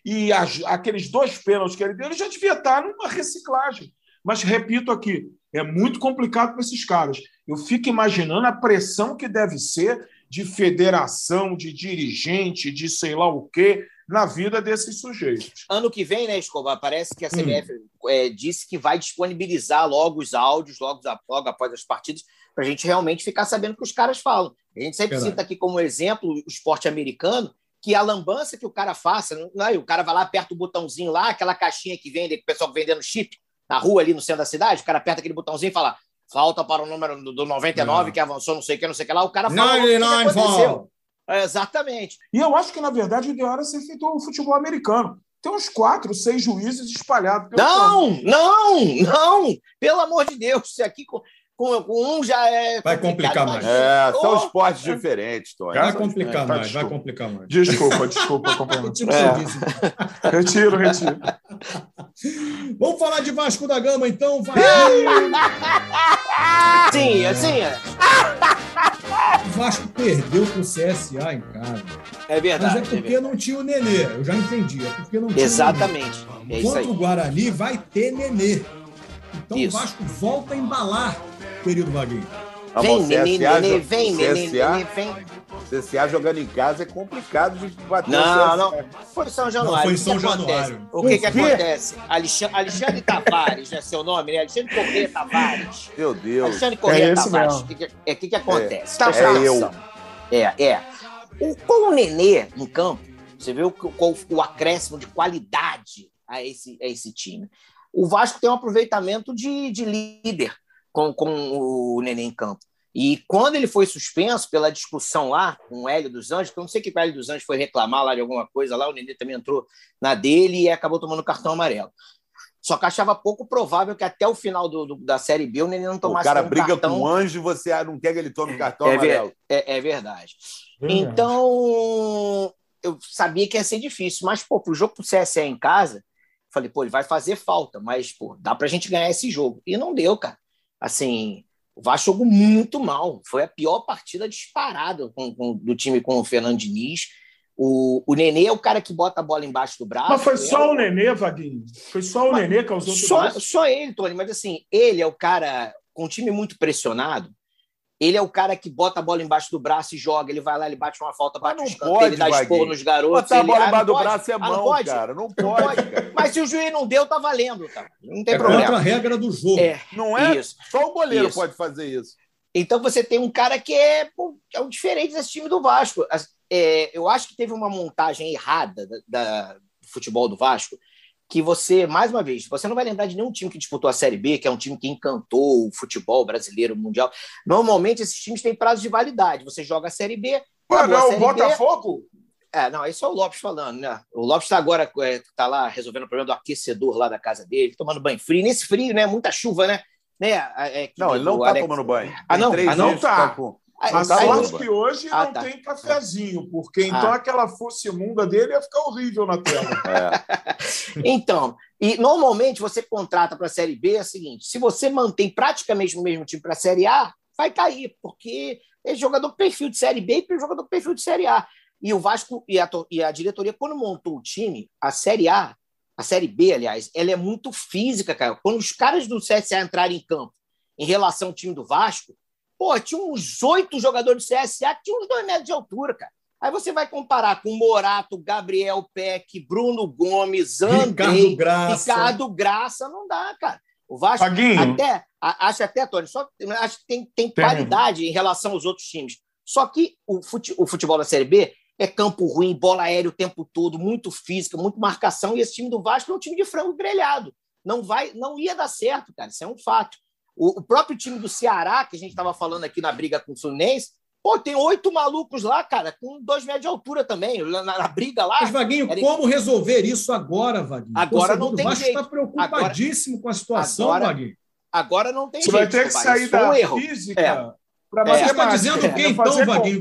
e as, aqueles dois pênaltis que ele deu, ele já devia estar numa reciclagem. Mas, repito aqui, é muito complicado para esses caras. Eu fico imaginando a pressão que deve ser de federação, de dirigente, de sei lá o quê, na vida desses sujeitos. Ano que vem, né, Escobar? Parece que a CBF hum. é, disse que vai disponibilizar logo os áudios, logo, logo após as partidas, para a gente realmente ficar sabendo o que os caras falam. A gente sempre Verdade. cita aqui como exemplo o esporte americano, que a lambança que o cara faça, não é? o cara vai lá, aperta o botãozinho lá, aquela caixinha que vende, o pessoal vendendo chip na rua ali no centro da cidade, o cara aperta aquele botãozinho e fala falta para o número do 99 não. que avançou, não sei o que, não sei o que lá, o cara fala 99 o que aconteceu. É, exatamente. E eu acho que, na verdade, o ideal era ser feito o futebol americano. Tem uns quatro, seis juízes espalhados. não, campo. não, não! Pelo amor de Deus, aqui com, com um já é. Vai complicar mais. É, são oh, esportes é. diferentes, Tony. Vai complicar é, mais, vai complicar mais. Desculpa, desculpa, companheiro. tipo é. Retiro, retiro. Vamos falar de Vasco da Gama, então. Vai. sim, assim é. O Vasco perdeu pro CSA em casa. É verdade. Mas é porque é não tinha o Nenê. Eu já entendi. É porque não tinha Exatamente. o Nenê. É Contra o Guarani vai ter Nenê. Então isso. o Vasco volta a embalar querido Vaguinho. Vem, neném, neném, vem, neném, neném, vem. CSA jogando em casa é complicado de bater Não, não. Foi em São Januário. Não, foi em São Januário. O que, que acontece? Alexandre, Alexandre Tavares, é seu nome, né? Alexandre Corrêa Tavares. Meu Deus. Alexandre Corrêa é Tavares. O que, que, é, que, que acontece? É, é eu. É, é. O, com o Nenê no campo, você vê o, o, o acréscimo de qualidade a esse, a esse time. O Vasco tem um aproveitamento de, de líder com, com o Nenê em campo. E quando ele foi suspenso pela discussão lá com o Hélio dos Anjos, eu não sei que o Hélio dos Anjos foi reclamar lá de alguma coisa lá, o Nenê também entrou na dele e acabou tomando cartão amarelo. Só que achava pouco provável que até o final do, do da Série B o Nenê não tomasse O cara briga cartão. com o anjo e você não quer que ele tome cartão é amarelo. É, é, verdade. Verdade. Então, eu sabia que ia ser difícil, mas, pô, pro jogo pro CSE em casa, falei, pô, ele vai fazer falta, mas, pô, dá pra gente ganhar esse jogo. E não deu, cara. Assim, o Vasco jogou muito mal. Foi a pior partida disparada com, com- do time com o Fernando Diniz. O, o Nenê é o cara que bota a bola embaixo do braço. Mas foi é só o- o Nenê, Vaguinho? Foi só o Mas Nenê que causou só, só ele, Tony, mas assim, ele é o cara com um time muito pressionado. Ele é o cara que bota a bola embaixo do braço e joga. Ele vai lá, ele bate uma falta, bate um escanteio, ele dá Vaguinho. nos garotos. Botar a ele- bola Ah, não embaixo do pode? braço é Ah, mão, pode? cara. Não pode, cara. Mas se o juiz não deu, tá valendo, tá? Não tem É problema. contra a regra do jogo. É, Não é? isso. Só o goleiro Isso. pode fazer isso. Então você tem um cara que é, pô, é o diferente desse time do Vasco. As- é, eu acho que teve uma montagem errada da, da- do futebol do Vasco, que você, mais uma vez, você não vai lembrar de nenhum time que disputou a Série B, que é um time que encantou o futebol brasileiro, mundial. Normalmente esses times têm prazo de validade. Você joga a Série B. Pô, não é o Botafogo? é, não, isso é o Lopes falando, né? O Lopes está agora é, tá lá resolvendo o problema do aquecedor lá da casa dele, tomando banho frio. Nesse frio, né? Muita chuva, né? né? É, que Não, ele não o tá Alex- tomando banho. Ah, não? Ah, não? Tá. com- Aí- A sorte que hoje Ah, não tá. tem cafezinho, porque então Ah. aquela fosse imunda dele ia ficar horrível na tela. É. Então, e normalmente você contrata para a Série B é o seguinte: se você mantém praticamente o mesmo time para a Série A, vai cair, porque é jogador perfil de Série B e jogador perfil de Série A. E o Vasco e a, e a diretoria, quando montou o time, a Série A, a Série B, aliás, ela é muito física, cara. Quando os caras do CSA entrarem em campo em relação ao time do Vasco, pô, tinha uns oito jogadores do CSA que tinham uns dois metros de altura, cara. Aí você vai comparar com Morato, Gabriel Peck, Bruno Gomes, Andrei, Ricardo Graça. Ricardo Graça, não dá, cara. O Vasco Vaguinho, até, a- acho até, Tony, só acho que tem, tem Tem. qualidade em relação aos outros times. Só que o, fute- o futebol da Série B é campo ruim, bola aérea o tempo todo, muito física, muito marcação, e esse time do Vasco é um time de frango grelhado. Não vai, não ia dar certo, cara. Isso é um fato. O, o próprio time do Ceará, que a gente estava falando aqui na briga com o Fluminense, pô, tem oito malucos lá, cara, com dois metros de altura também, na, na briga lá. Mas, Vaguinho, Era- como resolver isso agora, Vaguinho? Agora não tem Vasco jeito. está preocupadíssimo com a situação, agora- Vaguinho. Agora não tem você jeito. vai ter que sair um da erro. física É. para É. Você está dizendo o é, quê, então, Vaguinho?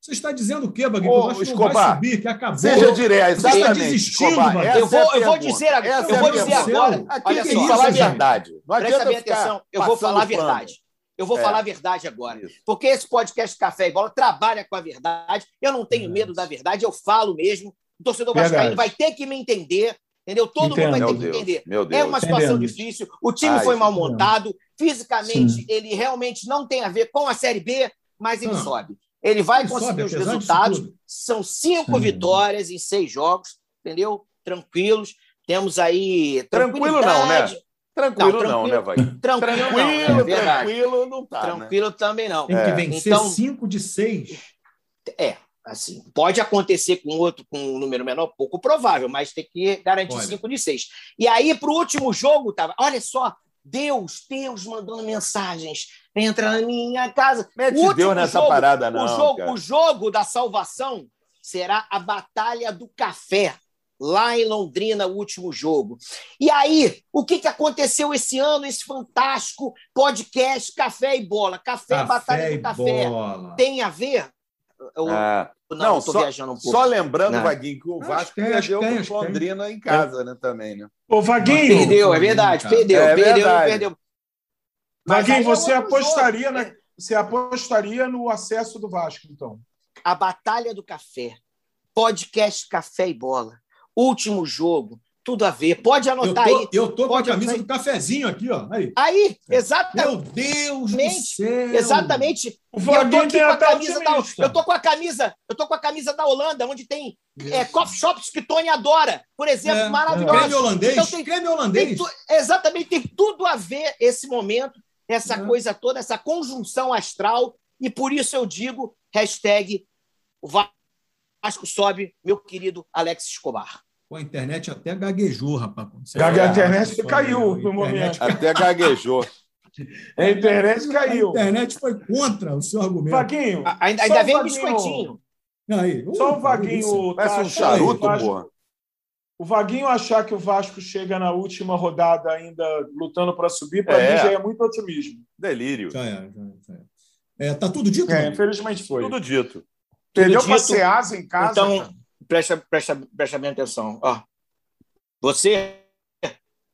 Você está dizendo o quê, Vaguinho? Ô, o Vasco não vai Escobar, subir, que acabou. Seja direto, Você está exatamente. desistindo, Escobar, Eu vou, é eu vou dizer, agora- Essa eu é vou dizer agora. Aqui Olha só, que falar a verdade. Não Presta bem atenção, eu vou falar a verdade. Eu vou É. falar a verdade agora. Isso. Porque esse podcast Café e Bola trabalha com a verdade. Eu não tenho Verdade. medo da verdade, eu falo mesmo. O torcedor Verdade. vascaíno vai ter que me entender, entendeu? Todo Entendo. mundo vai Meu ter que Deus, entender. meu Deus. É uma situação difícil. O time Ai, foi mal montado. Fisicamente, Sim. ele realmente não tem a ver com a Série B, mas ele Ah. sobe. Ele vai Ele conseguir sobe, os resultados. São cinco Sim. vitórias em seis jogos, entendeu? Tranquilos. Temos aí. Tranquilo não, né? tranquilidade. Tranquilo Não, não, né, vai? Tranquilo, não, Tranquilo, é verdade. tranquilo não tá, né? Tranquilo também não. Tem que É. vencer Então- cinco de seis. É, assim, pode acontecer com outro com um número menor, pouco provável, mas tem que garantir Olha. 5 de 6. E aí, para o último jogo, tava, olha só, Deus, Deus mandando mensagens. Entra na minha casa. Mete O Deus nessa jogo- parada, não. o, jogo, cara. o jogo da salvação será a Batalha do Café, lá em Londrina, o último jogo. E aí, o que, que aconteceu esse ano, esse fantástico podcast Café e Bola? Café, Batalha e do Café. bola. Tem a ver? Eu, Ah, não, não, estou só- viajando um pouco. Só lembrando, Não. Vaguinho, que o Vasco tem, acho perdeu tem, tem. Londrina em casa, né, também, né? Ô, Vaguinho, Perdeu, é verdade. Perdeu, É perdeu, verdade. perdeu. Mas Vaguinho, é você outro apostaria, jogo. né? Você apostaria no acesso do Vasco, então? A Batalha do Café. Podcast Café e Bola. Último jogo. Tudo a ver. Pode Eu anotar tô, aí. eu tô com a camisa do cafezinho aqui, ó. Aí. Aí, exatamente. Meu Deus do Exatamente. céu. Exatamente. O eu tô Vaguinho aqui tem com a até camisa da, eu tô com a camisa, eu tô com a camisa da Holanda, onde tem é, coffee shops que Tony adora, por exemplo, É, maravilhoso. Creme holandês? Então tem- Creme Tem holandês? tu- exatamente, tem tudo a ver esse momento, essa É. coisa toda, essa conjunção astral, e por isso eu digo, hashtag Vasco sobe, meu querido Alex Escobar. Pô, a internet até gaguejou, rapaz. Gague- a internet Só, caiu meu, no a momento. Até gaguejou. A internet A caiu. internet foi contra o seu argumento. Vaguinho, A- Ainda, Só ainda o vem Vaguinho. biscoitinho. Aí, só uh, o Vaguinho. Parece tá um charuto, porra. O Vaguinho achar que o Vasco chega na última rodada ainda lutando para subir, para É. mim já é muito otimismo. Delírio. Já é, já é, é. É, tá tudo dito? É, infelizmente foi. Tudo dito. Perdeu para. Ceasa em casa. Então, cara. Presta, presta, presta bem atenção. Ó, você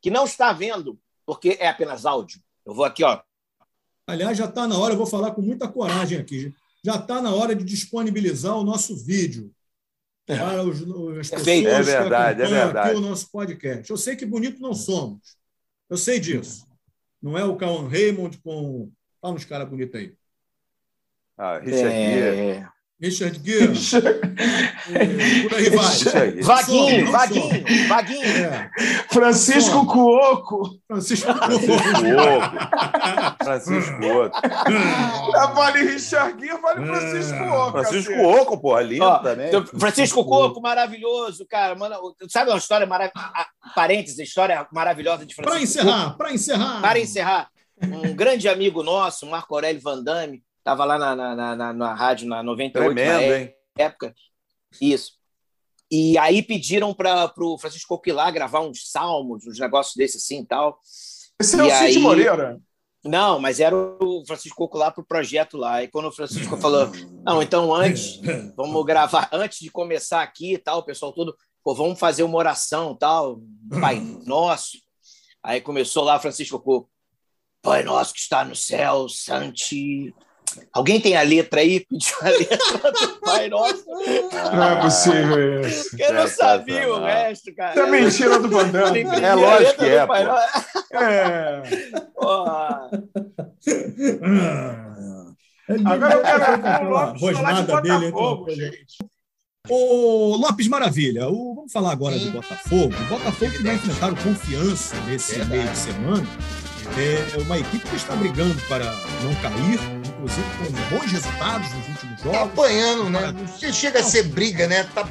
que não está vendo, porque é apenas áudio, eu vou aqui, ó. Aliás, já está na hora, eu vou falar com muita coragem aqui. Já está na hora de disponibilizar o nosso vídeo para os, as pessoas feito. É que verdade, é acompanham verdade. aqui o nosso podcast. Eu sei que bonito não somos. Eu sei disso. Não é o Cauan Raymond com. Fala uns caras bonitos aí. Ah, Richard. É... Richard Gere. por aí vai. Vaguinho, vaguinho, vaguinho. É, Francisco. Cuoco. Francisco Francisco Oco. Francisco. Ah, Vale Richard Gere, vale Francisco Oco. Francisco cacete. Oco, porra, lindo Ó, também. Francisco Coco, maravilhoso, cara. Mano, sabe uma história maravilhosa? Parênteses, história maravilhosa de Francisco Para encerrar, para encerrar. Para encerrar, um grande amigo nosso, Marco Aurélio Van Estava lá na, na, na, na- na rádio na 98 na Tremendo, hein? época. Isso. E aí pediram para o Francisco lá gravar uns salmos, uns negócios desses assim e tal. Esse é o E Cid aí- Moreira. Não, mas era o Francisco Coco lá pro projeto lá. E quando o Francisco falou, não, então antes, vamos gravar, antes de começar aqui e tal, o pessoal todo, pô, vamos fazer uma oração tal, Pai Nosso. Aí começou lá Francisco Coco, Pai Nosso que está no céu, Santi. Alguém tem a letra aí? Pediu a letra do Pai Nosso. Não é possível isso. Eu não sabia o resto, cara. Isso é mentira do que É lógico que é, Pai pô. Nosso. É. Porra. Agora eu quero ver o Lopes falar de rosnada dele. então, Botafogo, gente. Ô, Lopes Maravilha, o- vamos falar agora do Botafogo. O Botafogo que vai enfrentar o Confiança nesse Verdade. meio de semana. É uma equipe que está brigando para não cair, inclusive com bons resultados nos últimos Tá jogos. apanhando, né? Não chega a ser briga, né? Tá...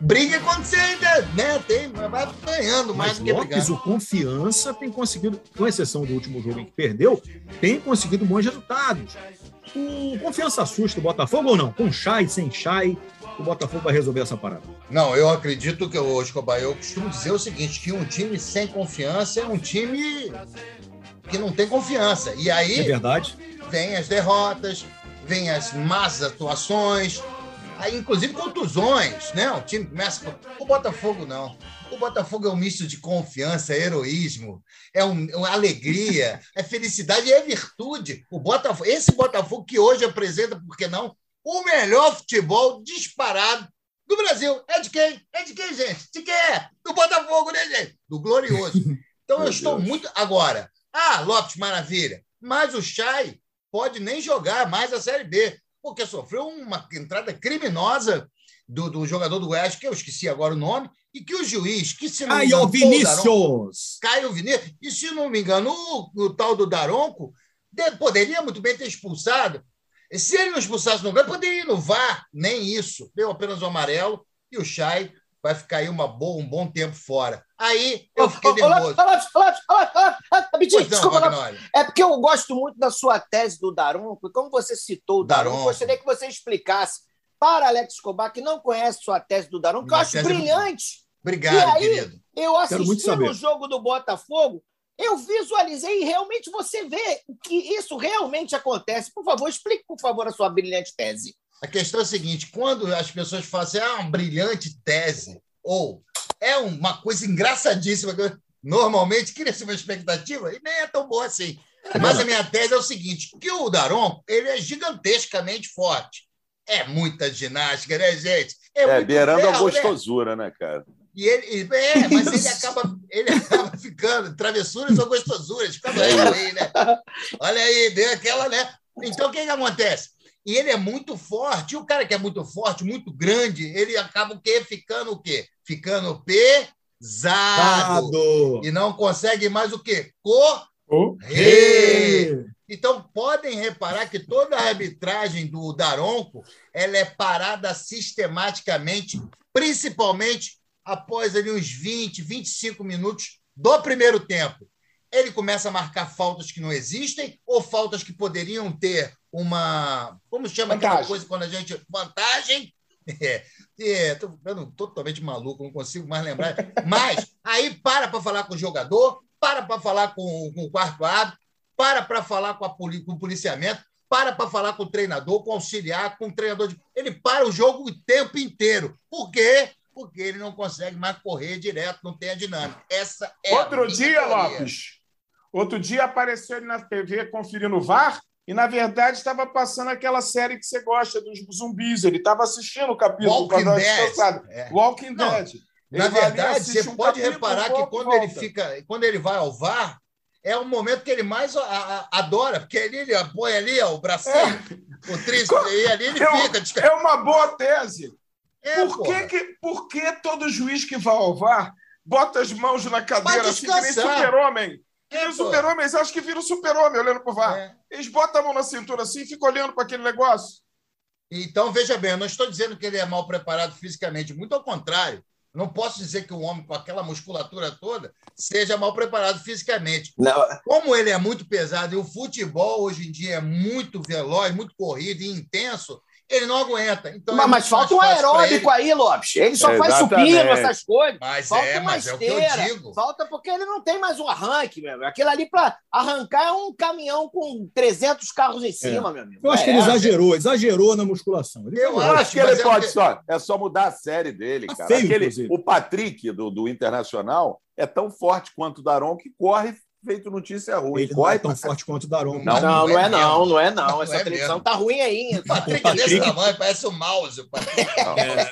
Briga é quando você ainda né? Tem, mas vai apanhando mais Mas do que Lopes, brigando. o Confiança tem conseguido, com exceção do último jogo em que perdeu, tem conseguido bons resultados. O Confiança assusta o Botafogo ou não? Com Chay, sem Chay, o Botafogo vai resolver essa parada. Não, eu acredito que o Escobar, eu costumo dizer o seguinte, que um time sem confiança é um time que não tem confiança. E É aí verdade? Vem as derrotas, vem as más atuações, aí inclusive contusões, né? O time começa com... O Botafogo não. O Botafogo é um misto de confiança, heroísmo, é um, uma alegria, é felicidade e é virtude. O Botafogo, esse Botafogo que hoje apresenta, por que não, o melhor futebol disparado do Brasil. É de quem? É de quem, gente? De quem é? Do Botafogo, né, gente? Do Glorioso. Então eu estou Deus. muito. Agora, ah, Lopes, maravilha. Mas o Chay pode nem jogar mais a Série B, porque sofreu uma entrada criminosa do, do jogador do Goiás, que eu esqueci agora o nome, e que o juiz, que se não me Aí, engano, Vinícius! Caio Vinícius, e se não me engano, o, o tal do Daronco de- poderia muito bem ter expulsado. E Se ele não expulsasse no poderia ir no VAR, nem isso. Deu apenas o amarelo e o Chay vai ficar aí uma boa, um bom tempo fora. Aí eu fiquei nervoso. Rapidinho, não, desculpa. Magnólia. É porque eu gosto muito da sua tese do Daronco, e como você citou o Daronco, Daronco. gostaria que você explicasse para Alex Escobar, que não conhece sua tese do Daronco, que eu acho tese brilhante. Obrigado, E aí? querido. Eu assisti no jogo do Botafogo, eu visualizei e realmente você vê que isso realmente acontece. Por favor, explique, por favor, a sua brilhante tese. A questão é a seguinte: quando as pessoas falam assim, ah, uma brilhante tese, ou é uma coisa engraçadíssima, que normalmente cria-se uma expectativa e nem é tão boa assim. Mas a minha tese é o seguinte: que o Daron ele é gigantescamente forte. É muita ginástica, né, gente? É, muito beirando a ferro, né? gostosura, né, cara? E ele, é, mas ele acaba, ele acaba ficando travessuras ou gostosuras. Fica doido aí, né? Olha aí, deu aquela, né? Então, o que, que acontece? E ele é muito forte. E o cara que é muito forte, muito grande, ele acaba o quê? Ficando o quê? Ficando pesado. Dado. E não consegue mais o quê? Correr. Ô, Então, podem reparar que toda a arbitragem do Daronco ela é parada sistematicamente, principalmente após ali uns 20, 25 minutos do primeiro tempo. Ele começa a marcar faltas que não existem ou faltas que poderiam ter uma. Como chama aquela Vantagem. coisa quando a gente. Vantagem? É, é, tô ficando totalmente maluco, não consigo mais lembrar. Mas aí para para falar com o jogador, para para falar com, com o quarto árbitro, para para falar com, a com o policiamento, para para falar com o treinador, com o auxiliar, com o treinador. De... Ele para o jogo o tempo inteiro. Por quê? Porque ele não consegue mais correr direto, não tem a dinâmica. Essa é Outro dia, teoria. Lopes, outro dia apareceu ele na TV conferindo o VAR e, na verdade, estava passando aquela série que você gosta, dos zumbis. Ele estava assistindo o capítulo Walking Dead. descansada. É. Walking Não, Dead. Na Ele ali, verdade, você um pode reparar que volta, quando ele fica, quando ele vai ao VAR, é o momento que ele mais a- a- adora, porque ele, ele põe ali ó, o bracinho, o tríceps, e ali ele É, fica. é uma boa tese. É, por, que, porra. que, por que todo juiz que vai ao VAR bota as mãos na cadeira assim que nem super-homem? É, pô. os super-homens acham que viram super-homem olhando pro VAR. É. Eles botam a mão na cintura assim e ficam olhando para aquele negócio. Então, veja bem, eu não estou dizendo que ele é mal preparado fisicamente, muito ao contrário. Não posso dizer que um homem com aquela musculatura toda seja mal preparado fisicamente. Não, Como ele é muito pesado e o futebol hoje em dia é muito veloz, muito corrido e intenso, ele não aguenta. Então, mas, é mas falta um aeróbico aí, Lopes. Ele só faz Exatamente. supino, essas coisas. Mas Falta é, uma mas é o que eu esteira. digo. Falta porque ele não tem mais um arranque, meu amigo. Aquilo ali para arrancar é um caminhão com 300 carros em cima, meu amigo. Eu acho que É, ele é. exagerou, exagerou na musculação. Ele Eu acho que ele é pode só. É só mudar a série dele, Tá cara. feio, Aquele, inclusive. o Patrick do, do Internacional é tão forte quanto o Daron que corre feito notícia ruim. Ele não corre é tão pra forte quanto o Daron. Não, Não, não é mesmo. não, não é não. Não Essa é televisão mesmo. tá ruim aí. O Patrick, O é desse tamanho, parece um mouse. o Patrick.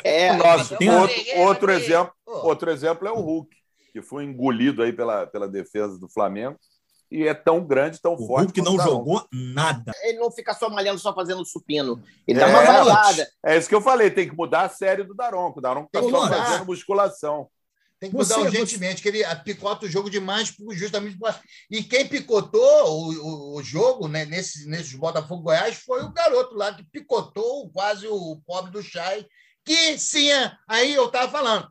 É. Nossa, Tem outro, outro exemplo, Pô, outro exemplo é o Hulk, que foi engolido aí pela, pela defesa do Flamengo e é tão grande, tão O forte. Hulk quanto não o jogou nada. Ele não fica só malhando, só fazendo supino. Ele É, dá uma variada. É isso que eu falei, tem que mudar a série do Daron, que o Daron tá Tem que só mudar. fazendo musculação. Tem que Você- mudar urgentemente, que ele picota o jogo demais, justamente. E quem picotou o, o, o jogo né, nesse, nesses Botafogo Goiás foi o garoto lá que picotou quase o pobre do Chay, que sim, aí eu estava falando.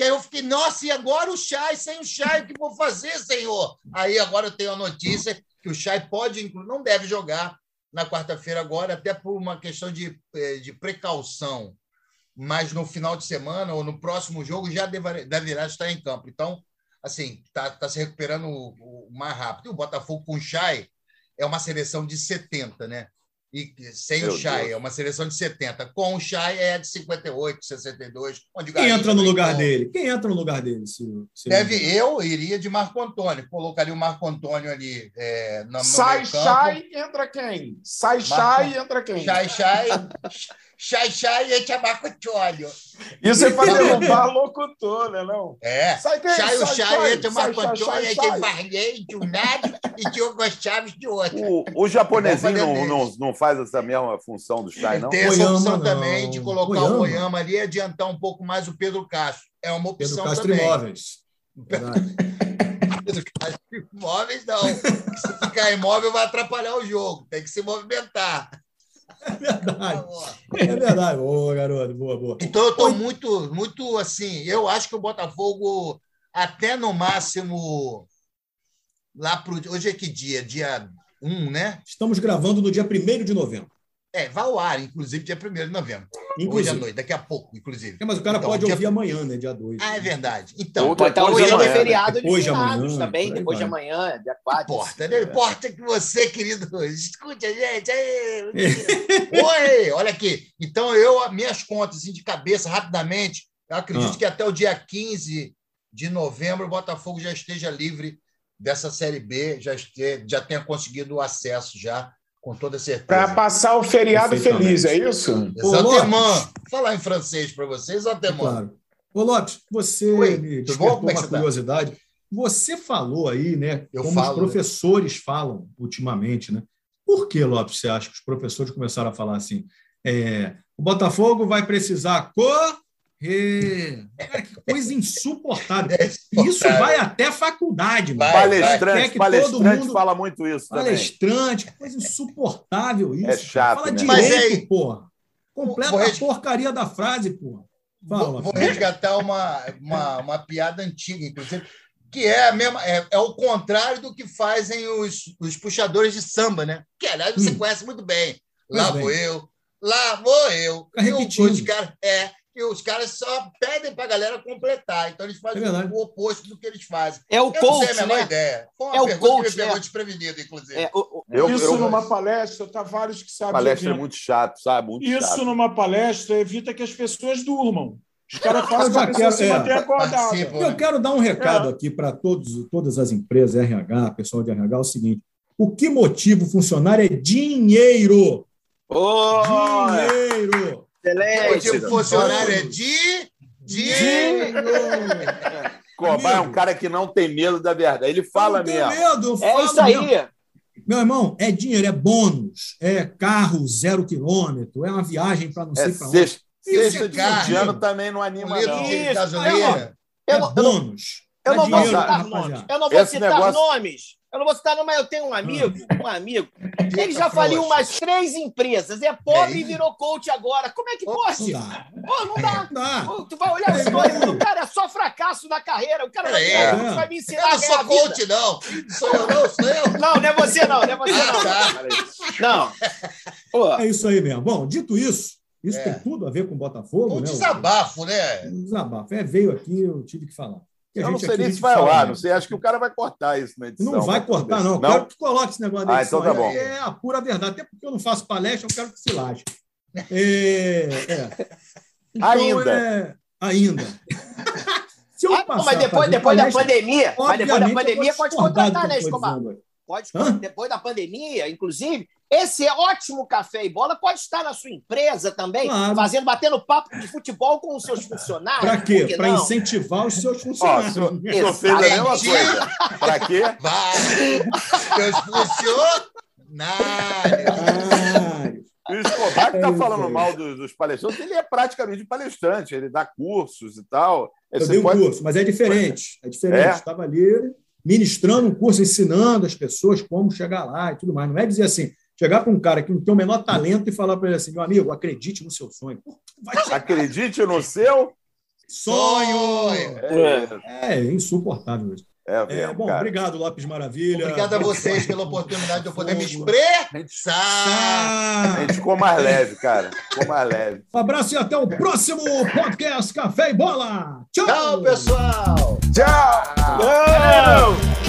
Que aí eu fiquei, nossa, e agora o Chay, sem o Chay, o que vou fazer, senhor? Aí agora eu tenho a notícia que o Chay pode, não deve jogar na quarta-feira agora, até por uma questão de, eh, de precaução mas no final de semana ou no próximo jogo já deverá estar em campo. Então, assim, está tá se recuperando o, o mais rápido. E o Botafogo com o Chay é uma seleção de 70, né? E sem Meu o Chay Deus. é uma seleção de 70. Com o Chay é de 58, 62. Onde Quem entra no lugar com- dele? Quem entra no lugar dele? Se, se Deve, eu iria de Marco Antônio. Colocaria o Marco Antônio ali é, no, no Sai campo. Chay, entra quem? Sai Marco- Chay, entra quem? Chay, Chay. Chay, Chay e Marco Antônio. Isso é para derrubar locutor, né? Não? É. Sai? Chay, o Sai, Chay, sai, entre o sai, Marco sai, Antônio, sai, entre sai. Varley, de um lado e Diogo Chaves de outro. O, o japonesinho não, não, não faz essa mesma função do Chay, não? Tem essa Oyama, opção não. também de colocar Oyama. o Oyama ali e adiantar um pouco mais o Pedro Castro. É uma Pedro opção Castro também. Imóveis. Pedro Castro imóveis, não. Se ficar imóvel, vai atrapalhar o jogo. Tem que se movimentar. É verdade. É verdade. Boa, garoto. Boa, boa. Então eu estou muito, muito assim. Eu acho que o Botafogo, até no máximo, lá pro. Hoje é que dia? Dia 1, né? Estamos gravando no dia 1 de novembro. É, vai ao ar, inclusive, dia 1 de novembro. Hoje à Inclusive. noite, daqui a pouco, inclusive. É, mas o cara Então, pode dia- ouvir amanhã, né? Dia 2. Ah, é verdade. Então, Ou Pode estar amanhã, né? feriado de Depois de finados também, depois de amanhã, dia 4. importa, né? Importa que você, querido, escute a gente. Aí, Oi, olha aqui. Então, eu, minhas contas assim, de cabeça, rapidamente, eu acredito Ah. que até o dia 15 de novembro o Botafogo já esteja livre dessa Série B, já, este, já tenha conseguido o acesso já, com toda certeza. Para passar o feriado feliz, é isso? Exatamente. Lopes. Falar em francês para vocês, exatamente. Claro. Ô, Lopes, você Oi, me despertou é uma você tá? curiosidade. Você falou aí, né? Eu como falo, os professores falam ultimamente, né? Por que, Lopes, você acha que os professores começaram a falar assim? É, o Botafogo vai precisar Cara, que coisa insuportável. É Isso vai até a faculdade, mano. Vai, Palestrante, que palestrante todo mundo- fala muito isso também. Palestrante, que coisa insuportável isso. É chato, Fala né? direito, Mas aí- porra. Completa Vou a porcaria da frase, porra. Fala, Vou, vou resgatar uma, uma, uma piada antiga, inclusive, que é a mesma, é, é o contrário do que fazem os, os puxadores de samba, né? Que, aliás, você Hum. conhece muito bem. Lá Pois bem. vou eu, lá vou eu. E o- repetindo. os caras é, que os caras só pedem pra galera completar. Então eles fazem É o oposto do que eles fazem. É o Eu não sei a coach, menor né? ideia. Foi uma É o coach, que me pegou é. desprevenido, inclusive. É, o- o- Eu, Isso eu, numa palestra, tá vários que sabem. palestra é muito chato, sabe? Muito Isso chato. numa palestra evita que as pessoas durmam. Os caras fazem a pessoa quero- se é. manter acordada. Participa. Eu quero dar um recado É. aqui para todos, todas as empresas, RH, pessoal de RH, é o seguinte: o que motiva o funcionário é dinheiro. Ô, Dinheiro! Excelente. O tipo funcionário é de. De. Cobar é um cara que não tem medo da verdade. Ele fala mesmo. medo, É isso aí. mesmo. Meu irmão, é dinheiro, é bônus, é carro zero quilômetro, é uma viagem para não É sei para onde. sexta, Isso sexta é de ano também não anima, não. de Isso, gasolina. Eu É não- bônus. Eu É não vou citar nomes. Eu não vou Esse citar negócio- nomes. Eu não vou citar nomes, mas eu tenho um amigo, um amigo. Ele já faliu umas três empresas. É pobre É e virou coach agora. Como é que Não pode? dá. Pô, não dá. Não dá. Pô, Tu vai olhar o histórico do cara, é só fracasso na carreira. O cara vai, É. vai- vai me Eu ensinar a não sou a vida. coach, não. Sou eu, não, sou eu. Não, não é você não, não é você não. tá. Não. Pô, É isso aí mesmo. Bom, dito isso, isso É. tem tudo a ver com o Botafogo, Um né? desabafo, né? Um desabafo. É, veio aqui, eu tive que falar. Eu não sei nem se vai mesmo. não sei. Acho que o cara vai cortar isso na edição. Não vai cortar, não. Eu Quero que tu coloque esse negócio da Ah, edição então tá bom. É a pura verdade. Até porque eu não faço palestra, eu quero que se laje. É, é. Então, Ainda. é, ainda. Se eu Ah, não, passar mas depois, depois da palestra, pandemia, mas depois da pandemia pode contratar, né, Escobar? Pode, Hã? depois da pandemia, inclusive, esse é ótimo café e bola pode estar na sua empresa também, Claro. fazendo, batendo papo de futebol com os seus funcionários. Para quê? Para incentivar os seus Ó, funcionários. o senhor, o senhor fez a mesma coisa. Pra quê? Vai. Seus funcionários. O Escobar que É tá isso falando mal dos, dos palestrantes, ele é praticamente palestrante, ele dá cursos e tal. Eu Você dei um pode- curso, mas é diferente. É diferente. É? Estava ali ministrando um curso, ensinando as pessoas como chegar lá e tudo mais. Não é dizer assim, chegar para um cara que não tem o menor talento e falar para ele assim, meu amigo, acredite no seu sonho. Pô. Acredite no seu. Sonho! É, É insuportável isso. é, É, mesmo, bom, cara. obrigado, Lopes Maravilha. Obrigado a vocês pela oportunidade de eu poder me expressar. A gente ficou mais leve, cara. Ficou mais leve. um abraço e até o próximo podcast Café e Bola. Tchau, Tchau, pessoal. Tchau! Não!